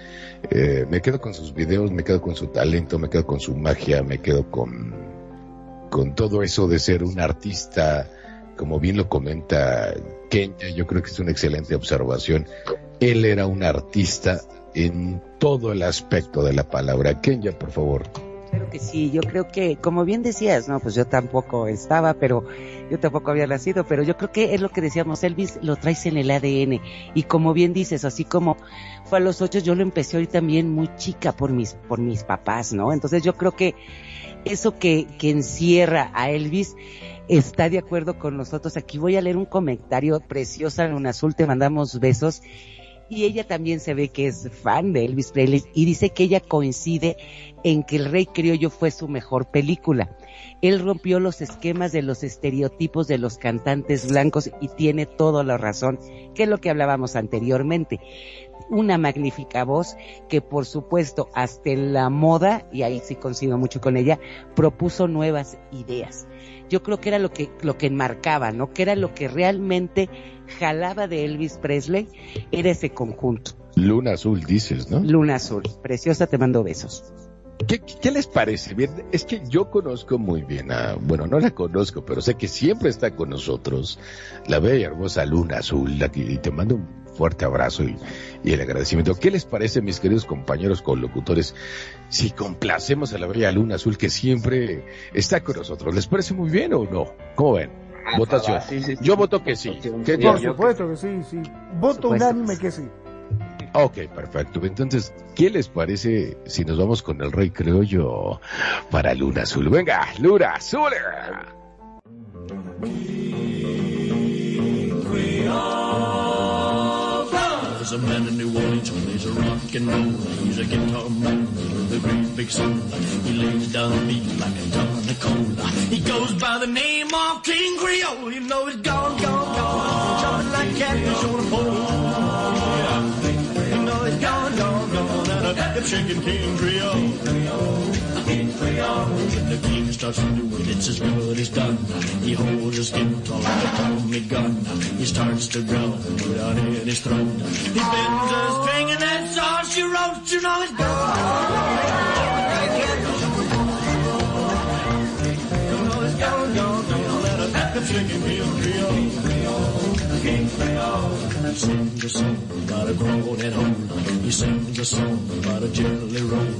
eh, me quedo con sus videos, me quedo con su talento, me quedo con su magia, me quedo con, con todo eso de ser un artista, como bien lo comenta Kenya, yo creo que es una excelente observación. Él era un artista en todo el aspecto de la palabra. Kenya, por favor. Claro que sí, yo creo que, como bien decías, no, pues yo tampoco estaba, pero yo tampoco había nacido, pero yo creo que es lo que decíamos, Elvis lo traes en el ADN. Y como bien dices, así como fue a los ocho, yo lo empecé hoy también muy chica por mis, por mis papás, ¿no? Entonces yo creo que eso que, que encierra a Elvis está de acuerdo con nosotros. Aquí voy a leer un comentario precioso en un azul, te mandamos besos y ella también se ve que es fan de Elvis Presley y dice que ella coincide en que El Rey Criollo fue su mejor película. Él rompió los esquemas de los estereotipos de los cantantes blancos y tiene toda la razón, que es lo que hablábamos anteriormente. Una magnífica voz que por supuesto hasta en la moda, y ahí sí coincido mucho con ella, propuso nuevas ideas. Yo creo que era lo que, lo que enmarcaba, ¿no? Que era lo que realmente jalaba de Elvis Presley, era ese conjunto. Luna Azul dices, ¿no? Luna Azul, preciosa, te mando besos. ¿Qué, ¿Qué, les parece? Bien, es que yo conozco muy bien a, bueno, no la conozco, pero sé que siempre está con nosotros la bella hermosa Luna Azul, y te mando un fuerte abrazo y, y, el agradecimiento. ¿Qué les parece, mis queridos compañeros colocutores, si complacemos a la bella Luna Azul que siempre está con nosotros? ¿Les parece muy bien o no? ¿Cómo ven? Votación. Sí, sí, sí. Yo voto que sí. ¿Qué Por supuesto que sí, sí. Voto unánime que sí. Ok, perfecto. Entonces, ¿qué les parece si nos vamos con el Rey Criollo para Luna Azul? Venga, Luna Azul. There's a man in New Orleans who plays a rock and roll. He's a guitar man with a great big soul. He lays down a beat like a ton of cola. He goes by the name of King Creole. You know he's gone, gone, gone. Jumping like a catfish on a pole. Yeah. You know he's gone, gone, gone. And a hip King Creole. King Creole. King starts to do it, it's as good as done. He holds his skin tall like a Tommy gun. He starts to growl down in his throat. He bends a string and that's all she wrote. You know he's gone. Gone. All that he's He sings a song about a grown at home. He sings a song about a jelly roll.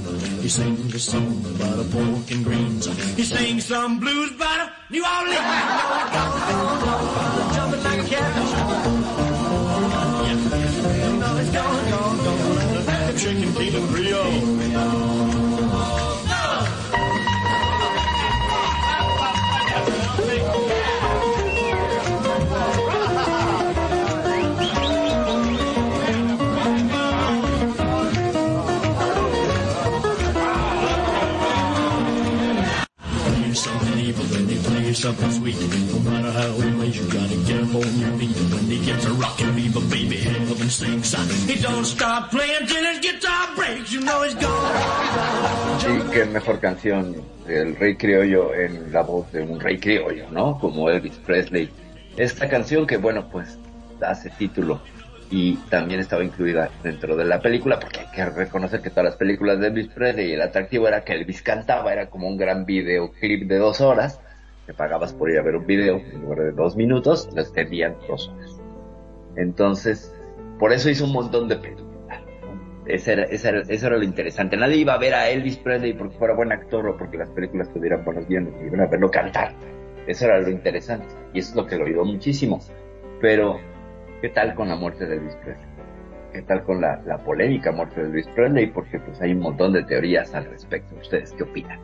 He sings a song about a pork and greens. He sings some blues about a New Orleans. Chicken feet and then they play something sweet. No matter how you gotta get on your feet. When he gets a rockin' baby. He don't stop playing till his guitar breaks. You know he's gone. Sí, qué mejor canción del Rey Criollo en la voz de un Rey Criollo, ¿no? Como Elvis Presley. Esta canción que, bueno, pues hace título y también estaba incluida dentro de la película porque hay que reconocer que todas las películas de Elvis Presley el atractivo era que Elvis cantaba, era como un gran videoclip de dos horas, te pagabas por ir a ver un video en lugar de dos minutos, lo extendían dos horas. Entonces, por eso hizo un montón de películas. Ese era, ese era- eso era lo interesante. Nadie iba a ver a Elvis Presley porque fuera buen actor o porque las películas tuvieran buenos guiones, iban a verlo cantar. Eso era lo interesante. Y eso es lo que lo ayudó muchísimo. Pero, ¿qué tal con la muerte de Elvis Presley? ¿Qué tal con la, la polémica muerte de Elvis Presley? Porque pues hay un montón de teorías al respecto. ¿Ustedes qué opinan?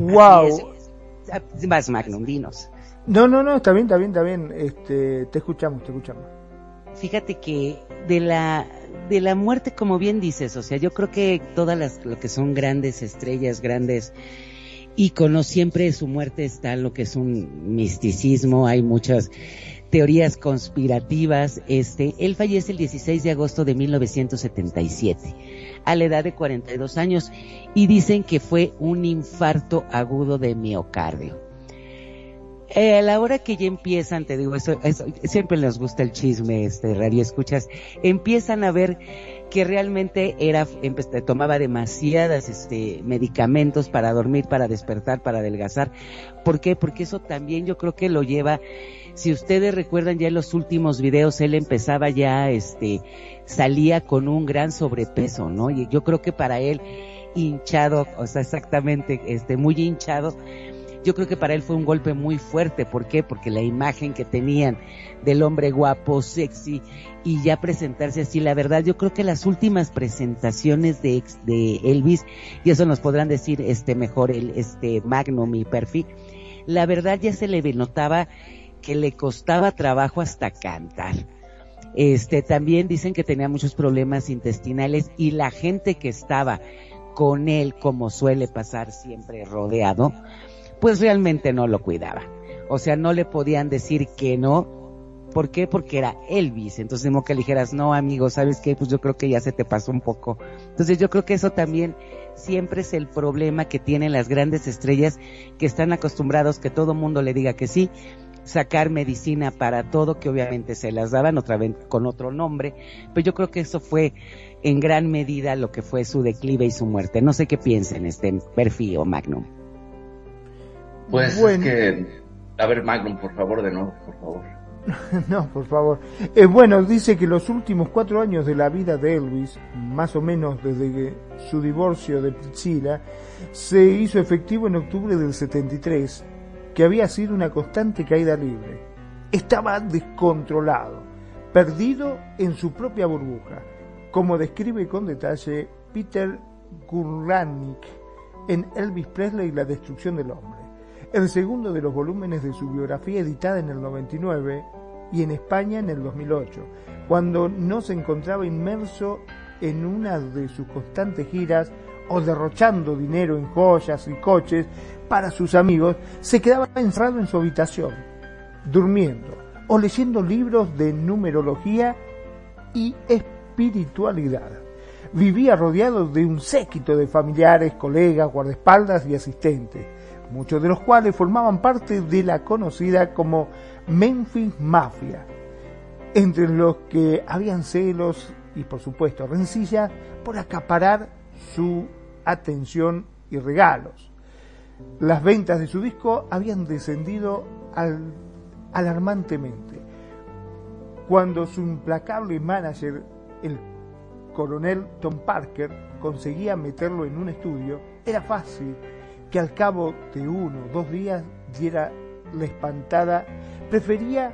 Wow. Es. Vas, Magnum, dinos. No, no, no, está bien, está bien, está bien. Este, te escuchamos, te escuchamos. Fíjate que de la de la muerte, como bien dices, o sea, yo creo que todas las lo que son grandes estrellas, grandes íconos, siempre su muerte está lo que es un misticismo, hay muchas teorías conspirativas. Este, él fallece el 16 de agosto de 1977 a la edad de 42 años y dicen que fue un infarto agudo de miocardio. Eh, a la hora que ya empiezan, te digo, eso, eso siempre les gusta el chisme, este, radio escuchas, empiezan a ver que realmente era, tomaba demasiadas, este, medicamentos para dormir, para despertar, para adelgazar. ¿Por qué? Porque eso también yo creo que lo lleva, si ustedes recuerdan ya en los últimos videos, él empezaba ya, este, salía con un gran sobrepeso, ¿no? Y yo creo que para él, hinchado, o sea, exactamente, este, muy hinchado. Yo creo que para él fue un golpe muy fuerte. ¿Por qué? Porque la imagen que tenían del hombre guapo, sexy, y ya presentarse así, la verdad, yo creo que las últimas presentaciones de, de Elvis, y eso nos podrán decir este mejor el este Magnum y Perfil, la verdad ya se le notaba que le costaba trabajo hasta cantar. Este, también dicen que tenía muchos problemas intestinales y la gente que estaba con él, como suele pasar siempre rodeado, pues realmente no lo cuidaba. O sea, no le podían decir que no. ¿Por qué? Porque era Elvis. Entonces, como que le dijeras, no, amigo, ¿sabes qué? Pues yo creo que ya se te pasó un poco. Entonces, yo creo que eso también siempre es el problema que tienen las grandes estrellas que están acostumbrados que todo mundo le diga que sí, sacar medicina para todo, que obviamente se las daban otra vez con otro nombre, pero yo creo que eso fue en gran medida lo que fue su declive y su muerte. No sé qué piensen este perfil o Magnum. Pues es que, a ver Magnum, por favor, de nuevo, por favor. no, por favor. Eh, bueno, dice que los últimos cuatro años de la vida de Elvis, más o menos desde su divorcio de Priscilla, se hizo efectivo en octubre del 73 que había sido una constante caída libre. Estaba descontrolado, perdido en su propia burbuja, como describe con detalle Peter Gurlanik en Elvis Presley y la destrucción del hombre, el segundo de los volúmenes de su biografía editada en el 99 y en España en el 2008, cuando no se encontraba inmerso en una de sus constantes giras o derrochando dinero en joyas y coches para sus amigos, se quedaba encerrado en su habitación, durmiendo o leyendo libros de numerología y espiritualidad. Vivía rodeado de un séquito de familiares, colegas, guardaespaldas y asistentes, muchos de los cuales formaban parte de la conocida como Memphis Mafia, entre los que habían celos y por supuesto rencilla por acaparar su atención y regalos. Las ventas de su disco habían descendido alarmantemente. Cuando su implacable manager, el coronel Tom Parker, conseguía meterlo en un estudio, era fácil que al cabo de uno o dos días diera la espantada. Prefería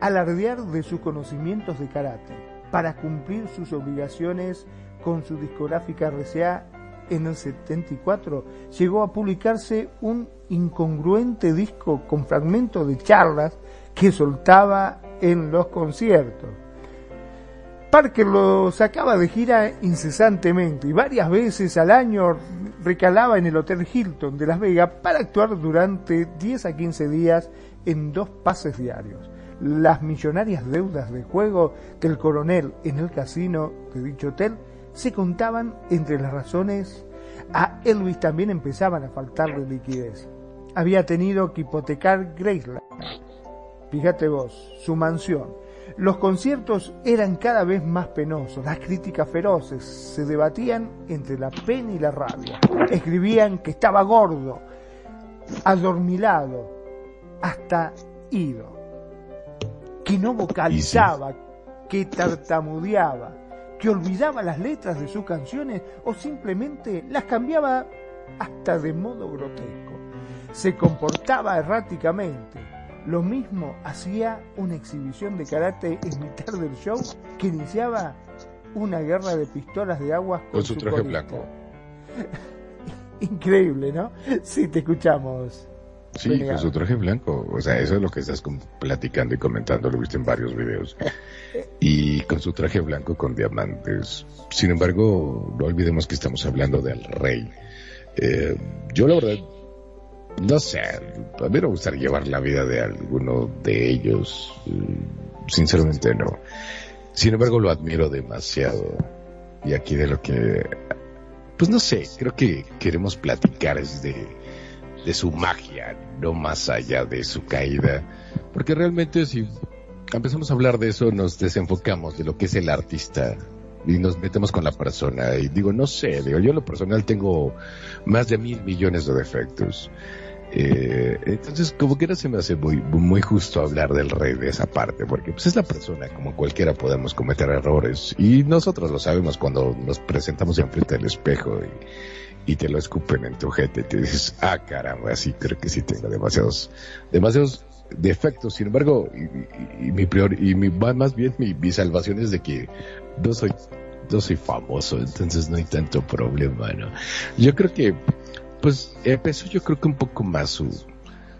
alardear de sus conocimientos de karate para cumplir sus obligaciones con su discográfica RCA en el 74 llegó a publicarse un incongruente disco con fragmentos de charlas que soltaba en los conciertos. Parker lo sacaba de gira incesantemente y varias veces al año recalaba en el Hotel Hilton de Las Vegas para actuar durante 10 a 15 días en dos pases diarios. Las millonarias deudas de juego del coronel en el casino de dicho hotel se contaban entre las razones. A Elvis también empezaban a faltarle liquidez. Había tenido que hipotecar Graceland. Fíjate vos, su mansión. Los conciertos eran cada vez más penosos, las críticas feroces se debatían entre la pena y la rabia. Escribían que estaba gordo, adormilado, hasta ido, que no vocalizaba, que tartamudeaba, que olvidaba las letras de sus canciones o simplemente las cambiaba hasta de modo grotesco. Se comportaba erráticamente. Lo mismo hacía una exhibición de karate en mitad del show que iniciaba una guerra de pistolas de agua con, su, traje blanco. Increíble, ¿no? Sí, te escuchamos. Sí, con su traje blanco. O sea, eso es lo que estás platicando y comentando, lo viste en varios videos. Y con su traje blanco con diamantes. Sin embargo, no olvidemos que estamos hablando del rey. Eh, yo la verdad, no sé, a mí me gustaría llevar la vida de alguno de ellos. Sinceramente no. Sin embargo, lo admiro demasiado. Y aquí de lo que, pues no sé, creo que queremos platicar es de de su magia, no más allá de su caída. Porque realmente si empezamos a hablar de eso, nos desenfocamos de lo que es el artista y nos metemos con la persona. Y digo, no sé, digo, yo lo personal tengo más de mil millones de defectos. Eh, entonces, como quiera se me hace muy, muy justo hablar del rey de esa parte, porque pues es la persona, como cualquiera podemos cometer errores, y nosotros lo sabemos cuando nos presentamos enfrente del espejo y, y te lo escupen en tu gente, te dices, ah, caramba, sí, creo que sí tengo demasiados, demasiados defectos. Sin embargo, y, mi prior, y mi, más bien mi, mi salvación es de que no soy, no soy famoso, entonces no hay tanto problema, ¿no? Yo creo que, pues, empezó yo creo que un poco más su,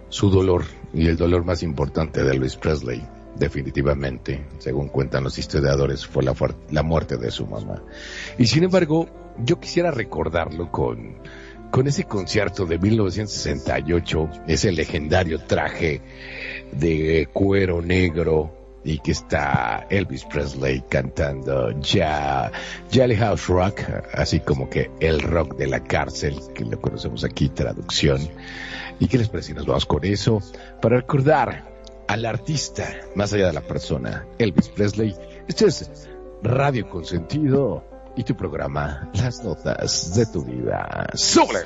su dolor y el dolor más importante de Luis Presley definitivamente, según cuentan los historiadores, fue la, la muerte de su mamá. Y sin embargo, yo quisiera recordarlo con, con ese concierto de 1968, ese legendario traje de cuero negro y que está Elvis Presley cantando ya Jolly House Rock, así como que el rock de la cárcel, que lo conocemos aquí, traducción. ¿Y qué les parece nos vamos con eso? Para recordar al artista, más allá de la persona, Elvis Presley. Esto es Radio Consentido y tu programa, Las Notas de tu Vida. ¡Sobre!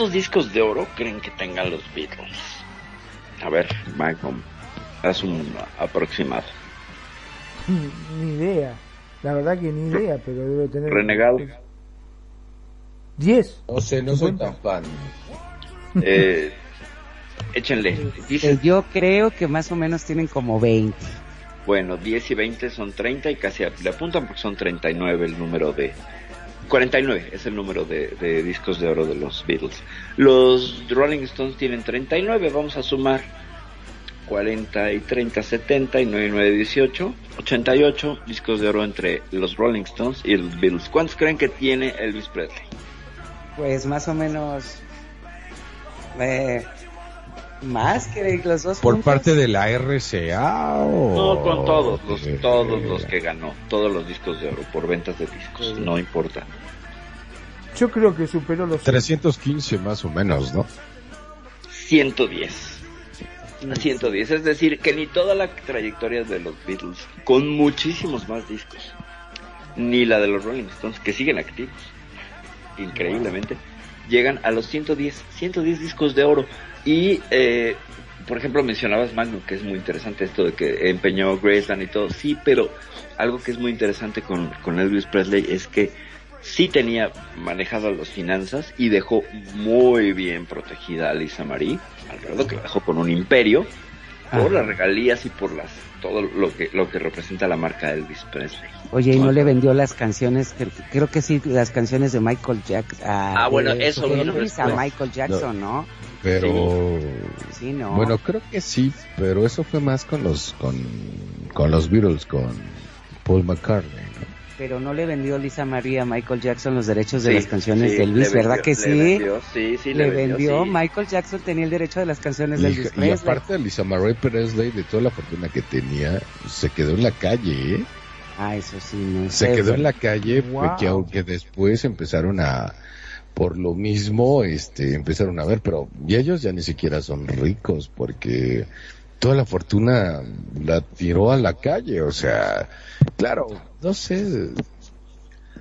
¿Cuántos discos de oro creen que tengan los Beatles? A ver, Malcolm, haz un aproximado. Ni idea. La verdad que ni idea, pero debe tener... Renegado. ¿Diez? No sé, no soy tan fan. Eh, échenle. Eh, yo creo que más o menos tienen como 20. Bueno, 10 y 20 son 30 y casi le apuntan porque son 39 el número de, 49 es el número de, discos de oro de los Beatles. Los Rolling Stones tienen 39, vamos a sumar 40 y 30, 70 y 9, 9, 18, 88 discos de oro entre los Rolling Stones y los Beatles. ¿Cuántos creen que tiene Elvis Presley? Pues más o menos eh, más que los dos. ¿Por parte de la RCA o...? No, con todos, los, todos los que ganó, todos los discos de oro, por ventas de discos, no importa. Yo creo que superó los... 315 más o menos, ¿no? 110. 110, es decir, que ni toda la trayectoria de los Beatles, con muchísimos más discos, ni la de los Rolling Stones, que siguen activos, increíblemente, llegan a los 110, 110 discos de oro. Y, eh, por ejemplo, mencionabas Magnum, que es muy interesante esto de que empeñó Graceland y todo. Sí, pero algo que es muy interesante con, con Elvis Presley es que sí tenía manejado las finanzas y dejó muy bien protegida a Lisa Marie, alrededor que la dejó con un imperio, por las regalías y por las todo lo que lo que representa la marca Elvis Presley. Oye, y no le vendió las canciones, creo que sí, las canciones de Michael Jackson. ah, bueno, eso Elvis a Michael Jackson, ¿no? Pero sí. no. Bueno, creo que sí, pero eso fue más con los con, con los Beatles, con Paul McCartney. Pero no le vendió Lisa María a Michael Jackson los derechos de las canciones de Elvis, ¿verdad que sí? Le vendió, sí, sí, le, vendió. Michael Jackson tenía el derecho de las canciones de Elvis Y aparte de Lisa Marie Presley, de toda la fortuna que tenía, se quedó en la calle, ¿eh? Ah, eso sí, no Se quedó en la calle porque aunque después empezaron a por lo mismo este empezaron a ver, pero y ellos ya ni siquiera son ricos porque toda la fortuna la tiró a la calle, o sea, claro, no sé.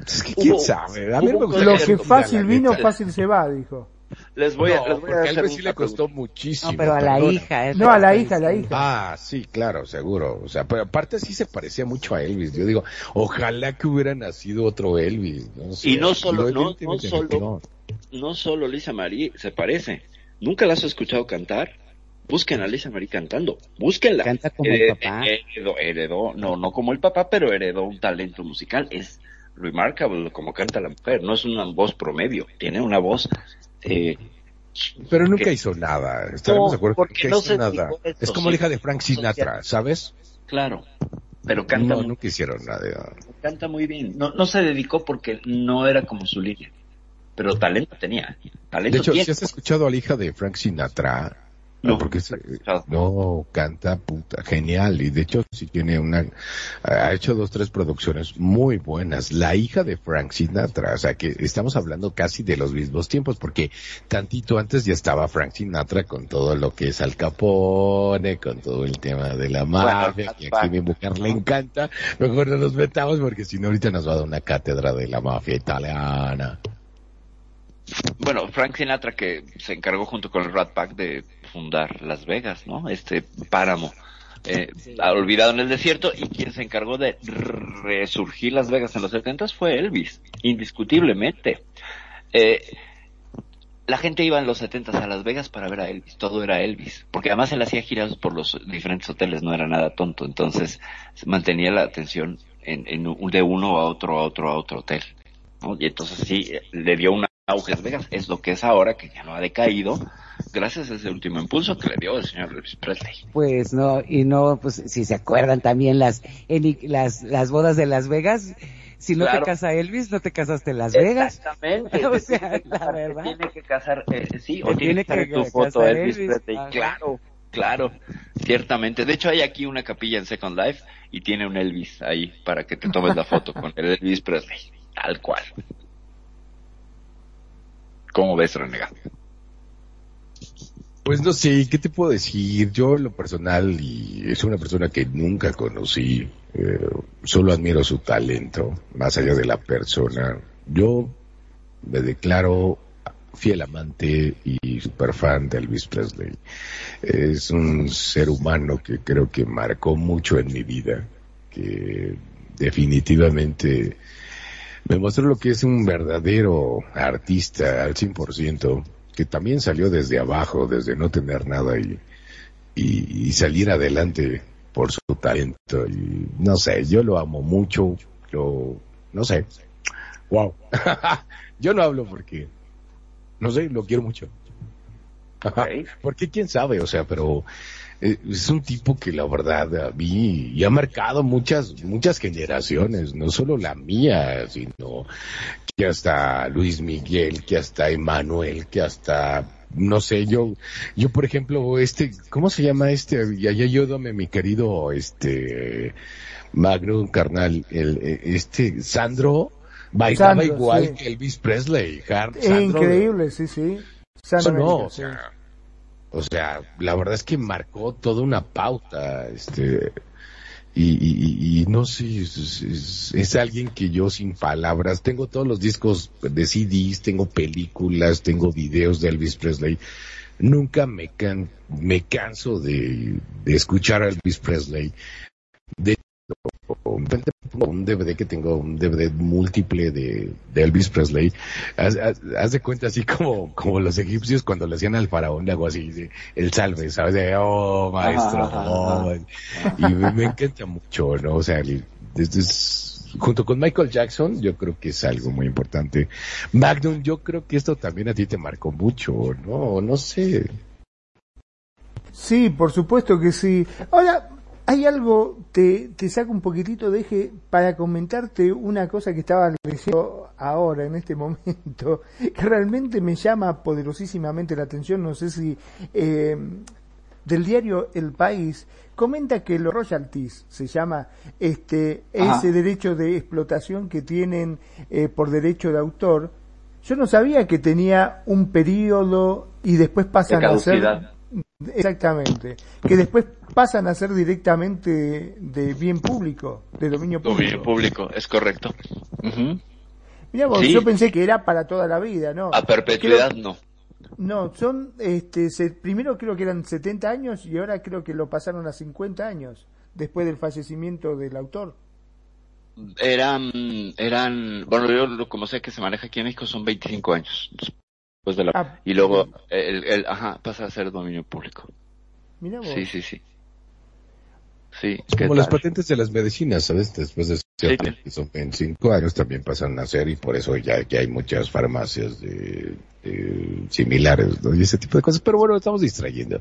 Es que quién sabe. A mí me Lo que fácil vino, fácil se va, dijo. Les voy a, les voy a porque hacer a sí le costó pregunta. muchísimo. No, pero a la perdona. hija. No, a la hija, a la hija. Ah, sí, claro, seguro. O sea, pero aparte sí se parecía mucho a Elvis. Yo digo, ojalá que hubiera nacido otro Elvis. No sé. Y no solo- Lo no- no solo- No solo Lisa Marie se parece. ¿Nunca la has escuchado cantar? Busquen a Lisa Marie cantando. Búsquenla. Canta como el Heredó- papá. Heredó, heredó, no, no como el papá, pero heredó un talento musical. Es remarkable como canta la mujer. No es una voz promedio. Tiene una voz, eh, Pero nunca que- hizo nada. Estaremos No, de acuerdo porque que nunca no hizo se nada. esto, Es como sí. la hija de Frank Sinatra, ¿sabes? claro. Pero canta, No, muy, nunca hicieron nada. canta muy bien. No, no se dedicó porque no era como su línea. Pero talento tenía. Talento De hecho, tiene. si has escuchado a la hija de Frank Sinatra, No, porque se- no canta puta genial y de hecho sí tiene una ha hecho dos tres producciones muy buenas. La hija de Frank Sinatra, o sea que estamos hablando casi de los mismos tiempos porque tantito antes ya estaba Frank Sinatra con todo lo que es Al Capone, con todo el tema de la mafia, que aquí mi mujer le encanta. Mejor no nos metamos porque si no ahorita nos va a dar una cátedra de la mafia italiana. Bueno, Frank Sinatra que se encargó junto con el Rat Pack de fundar Las Vegas, ¿no? Este páramo eh, olvidado en el desierto y quien se encargó de resurgir Las Vegas en los 70 fue Elvis, indiscutiblemente. Eh, la gente iba en los 70 a Las Vegas para ver a Elvis, todo era Elvis, porque además él hacía giras por los diferentes hoteles, no era nada tonto, entonces mantenía la atención en, en de uno a otro, a otro, a otro hotel. ¿no? Y entonces sí, le dio un auge a Las Vegas, es lo que es ahora, que ya no ha decaído, gracias a ese último impulso que le dio el señor Elvis Presley. Pues no, y no, pues si se acuerdan también las, en, las, las bodas de Las Vegas, si no Claro. te casa Elvis, no te casaste en Las Vegas. Exactamente. O sea, tiene que la verdad. Tiene que casar, eh, sí, Te o tiene tiene que estar que en tu foto Elvis, Elvis, Presley. ajá. Claro, claro, ciertamente. De hecho, hay aquí una capilla en Second Life y tiene un Elvis ahí para que te tomes la foto con el Elvis Presley. Tal cual. ¿Cómo ves, renegado? Pues no sé, ¿qué te puedo decir? Yo en lo personal, y es una persona que nunca conocí, eh, solo admiro su talento, más allá de la persona. Yo me declaro fiel amante y super fan de Elvis Presley. Es un ser humano que creo que marcó mucho en mi vida, que definitivamente me mostró lo que es un verdadero artista al 100%, que también salió desde abajo, desde no tener nada y, y, y salir adelante por su talento. Y no sé, yo lo amo mucho, lo, no sé, wow. yo no hablo porque, no sé, lo quiero mucho. Porque quién sabe, o sea, pero es un tipo que la verdad a mí y ha marcado muchas muchas generaciones, no solo la mía, sino que hasta Luis Miguel, que hasta Emanuel, que hasta no sé, yo yo por ejemplo este, ¿cómo se llama este? Y allá ayúdame mi querido este Magnum carnal, el eh, este Sandro bailaba Sandro, igual sí. que Elvis Presley, Har- Es Sandro, increíble, sí, sí. San eso no, América, o sí. O sea, la verdad es que marcó toda una pauta, este, y, y, y- no sé, es, alguien que yo sin palabras, tengo todos los discos de CDs, tengo películas, tengo videos de Elvis Presley, nunca me can, me canso de, de escuchar a Elvis Presley, de un DVD que tengo, un DVD múltiple de, de Elvis Presley, haz, haz- haz de cuenta así como, como los egipcios cuando le hacían al faraón de algo así, el salve, ¿sabes? De, oh, maestro, Ajá, ajá, oh. y me, me encanta mucho, ¿no? O sea, el- desde es- junto con Michael Jackson, yo creo que es algo muy importante. Magnum, yo creo que esto también a ti te marcó mucho, ¿no? No sé. Sí, por supuesto que sí. Ahora, hay algo, te, te saco un poquitito de eje para comentarte una cosa que estaba leyendo ahora, en este momento, que realmente me llama poderosísimamente la atención. No sé si eh, del diario El País comenta que los royalties se llama este Ajá. ese derecho de explotación que tienen eh, por derecho de autor. Yo no sabía que tenía un periodo y después pasan De a ser. Exactamente que después pasan a ser directamente de bien público, de dominio público. Dominio público, es correcto. Mirá vos, Sí. yo pensé que era para toda la vida, ¿no? A perpetuidad Creo- no. No, son, este, se- primero creo que eran 70 años y ahora creo que lo pasaron a 50 años después del fallecimiento del autor. Eran, eran, bueno, yo lo- como sé que se maneja aquí en México son 25 años. Después de la, Ah, y luego, el, el, ajá, pasa a ser dominio público. Mirá vos. Sí, sí, sí. Sí, Es ¿qué como las patentes de las medicinas, ¿sabes? Después de Sí. son 25 años también pasan a ser y por eso ya, ya hay muchas farmacias de, de similares, ¿no? Y ese tipo de cosas. Pero bueno, estamos distrayendo.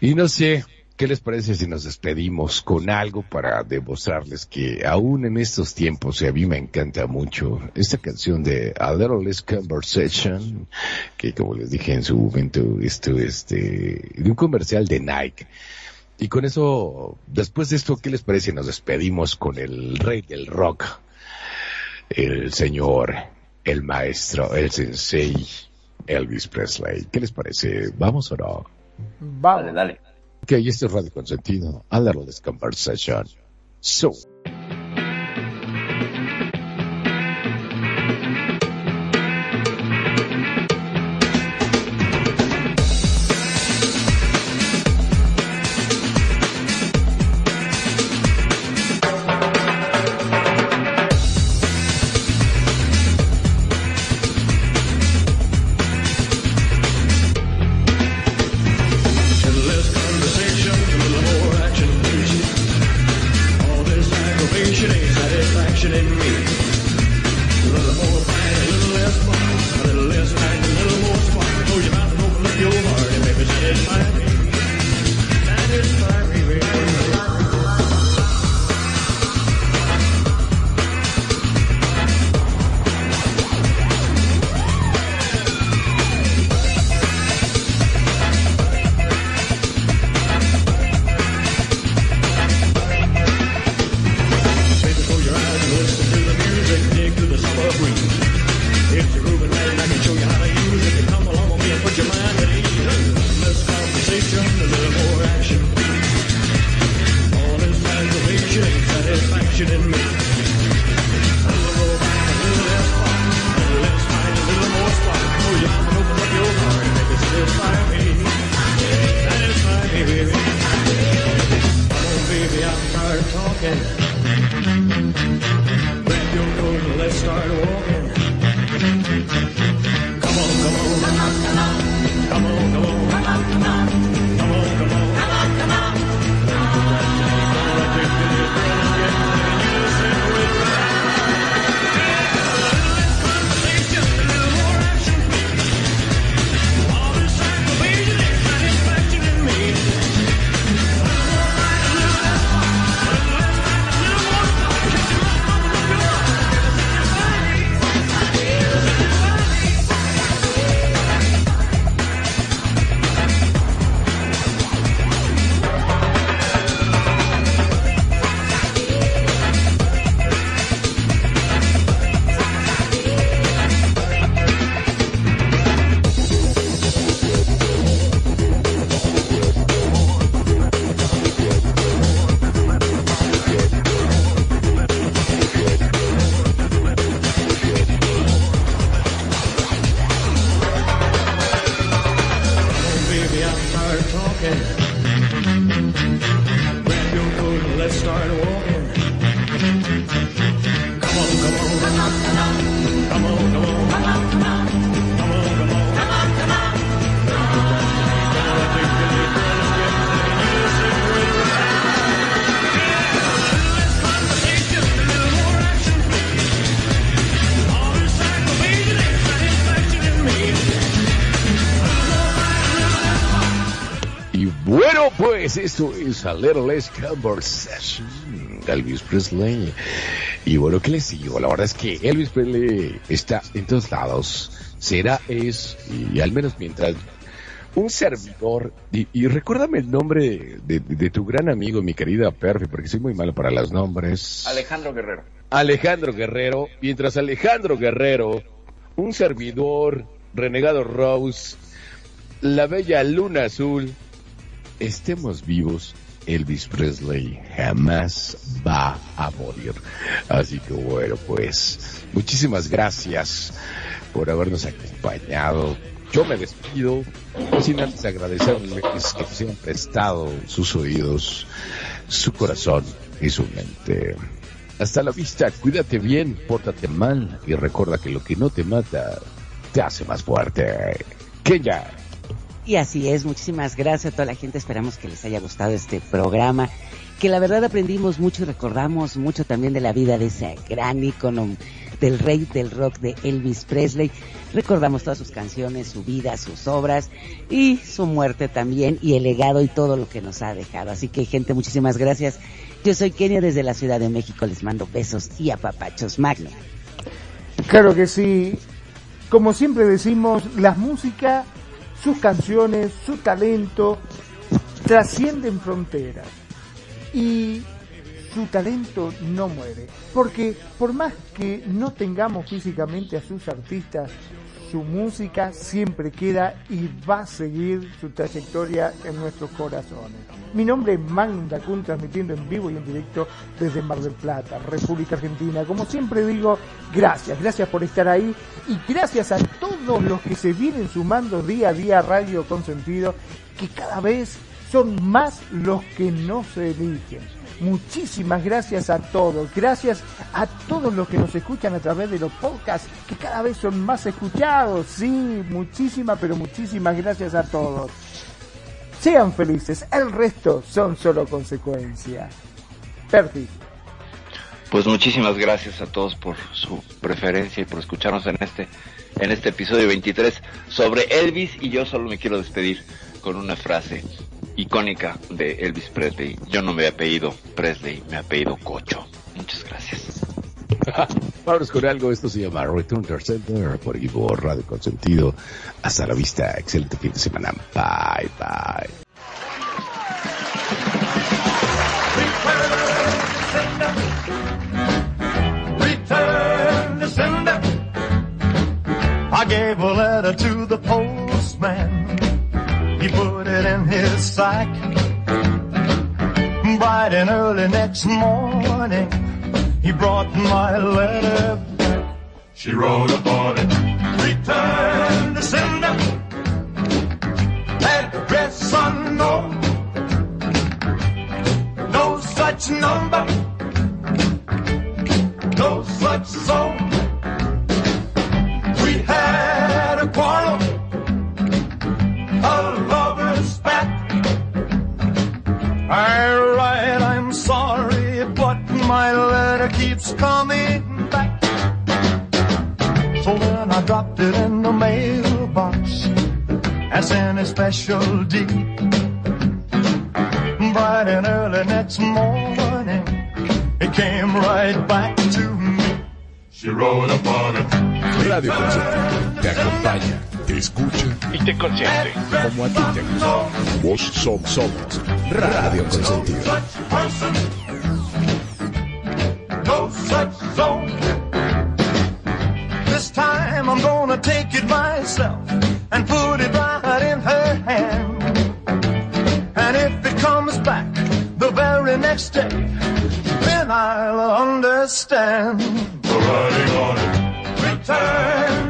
Y no sé, ¿qué les parece si nos despedimos con algo para demostrarles que aún en estos tiempos, y a mí me encanta mucho, esta canción de A Little Less Conversation, que como les dije en su momento, esto, este, de un comercial de Nike. Y con eso, después de esto, ¿qué les parece? Nos despedimos con el rey del rock, el señor, el maestro, el sensei, Elvis Presley. ¿Qué les parece? ¿Vamos o no? Vamos. Dale, dale. Ok, y este es Radio Consentido, a little this conversation. So. Pues esto es A Little Less Conversation de Elvis Presley. Y bueno, ¿qué les digo? La verdad es que Elvis Presley está en todos lados. Será, es, y al menos mientras un servidor, y, y recuérdame el nombre de, de tu gran amigo, mi querida Perfi, porque soy muy malo para los nombres. Alejandro Guerrero. Alejandro Guerrero, mientras Alejandro Guerrero, un servidor, Renegado Rose, la bella Luna Azul, estemos vivos, Elvis Presley jamás va a morir. Así que bueno, pues muchísimas gracias por habernos acompañado. Yo me despido, sin antes agradecerles que se han prestado sus oídos, su corazón y su mente. Hasta la vista, cuídate bien, pórtate mal y recuerda que lo que no te mata te hace más fuerte. Kenya. Y así es, muchísimas gracias a toda la gente, esperamos que les haya gustado este programa, que la verdad aprendimos mucho y recordamos mucho también de la vida de ese gran ícono del rey del rock de Elvis Presley. Recordamos todas sus canciones, su vida, sus obras y su muerte también y el legado y todo lo que nos ha dejado. Así que gente, muchísimas gracias. Yo soy Kenia desde la Ciudad de México, les mando besos y apapachos magno. Claro que sí. Como siempre decimos, la música, sus canciones, su talento trascienden fronteras. Y su talento no muere. Porque por más que no tengamos físicamente a sus artistas, su música siempre queda y va a seguir su trayectoria en nuestros corazones. Mi nombre es Magnum Dacun, transmitiendo en vivo y en directo desde Mar del Plata, República Argentina. Como siempre digo, gracias, gracias por estar ahí y gracias a todos los que se vienen sumando día a día a Radio Consentido, que cada vez son más los que no se eligen. Muchísimas gracias a todos. Gracias a todos los que nos escuchan a través de los podcasts, que cada vez son más escuchados. Sí, muchísimas, pero muchísimas gracias a todos. Sean felices. El resto son solo consecuencia. Perfi. Pues muchísimas gracias a todos por su preferencia y por escucharnos en este en este episodio 23 sobre Elvis y yo solo me quiero despedir con una frase icónica de Elvis Presley. Yo no me apellido Presley, me apellido Cocho. Muchas gracias. Vámonos con algo, esto se llama Return to Center por Ivo Radio Consentido. Hasta la vista, excelente fin de semana. Bye, bye. Return to sender. I gave a letter to the postman. He put it in his sack. Bright and early next morning, he brought my letter back. She wrote upon it, return to sender. Address unknown. No such number. No such zone. Alright, I'm sorry, but my letter keeps coming back. So then I dropped it in the mailbox as in a special deed. Bright and early next morning, it came right back to me. She wrote upon it. Radio Consentido te acompaña, escucha Y te consiente. como a ti te gusta. Vos somos, somos Radio Consentido. no such zone. This time I'm gonna take it myself and put it right in her hand. And if it comes back the very next day, then I'll understand. The writing on it. Return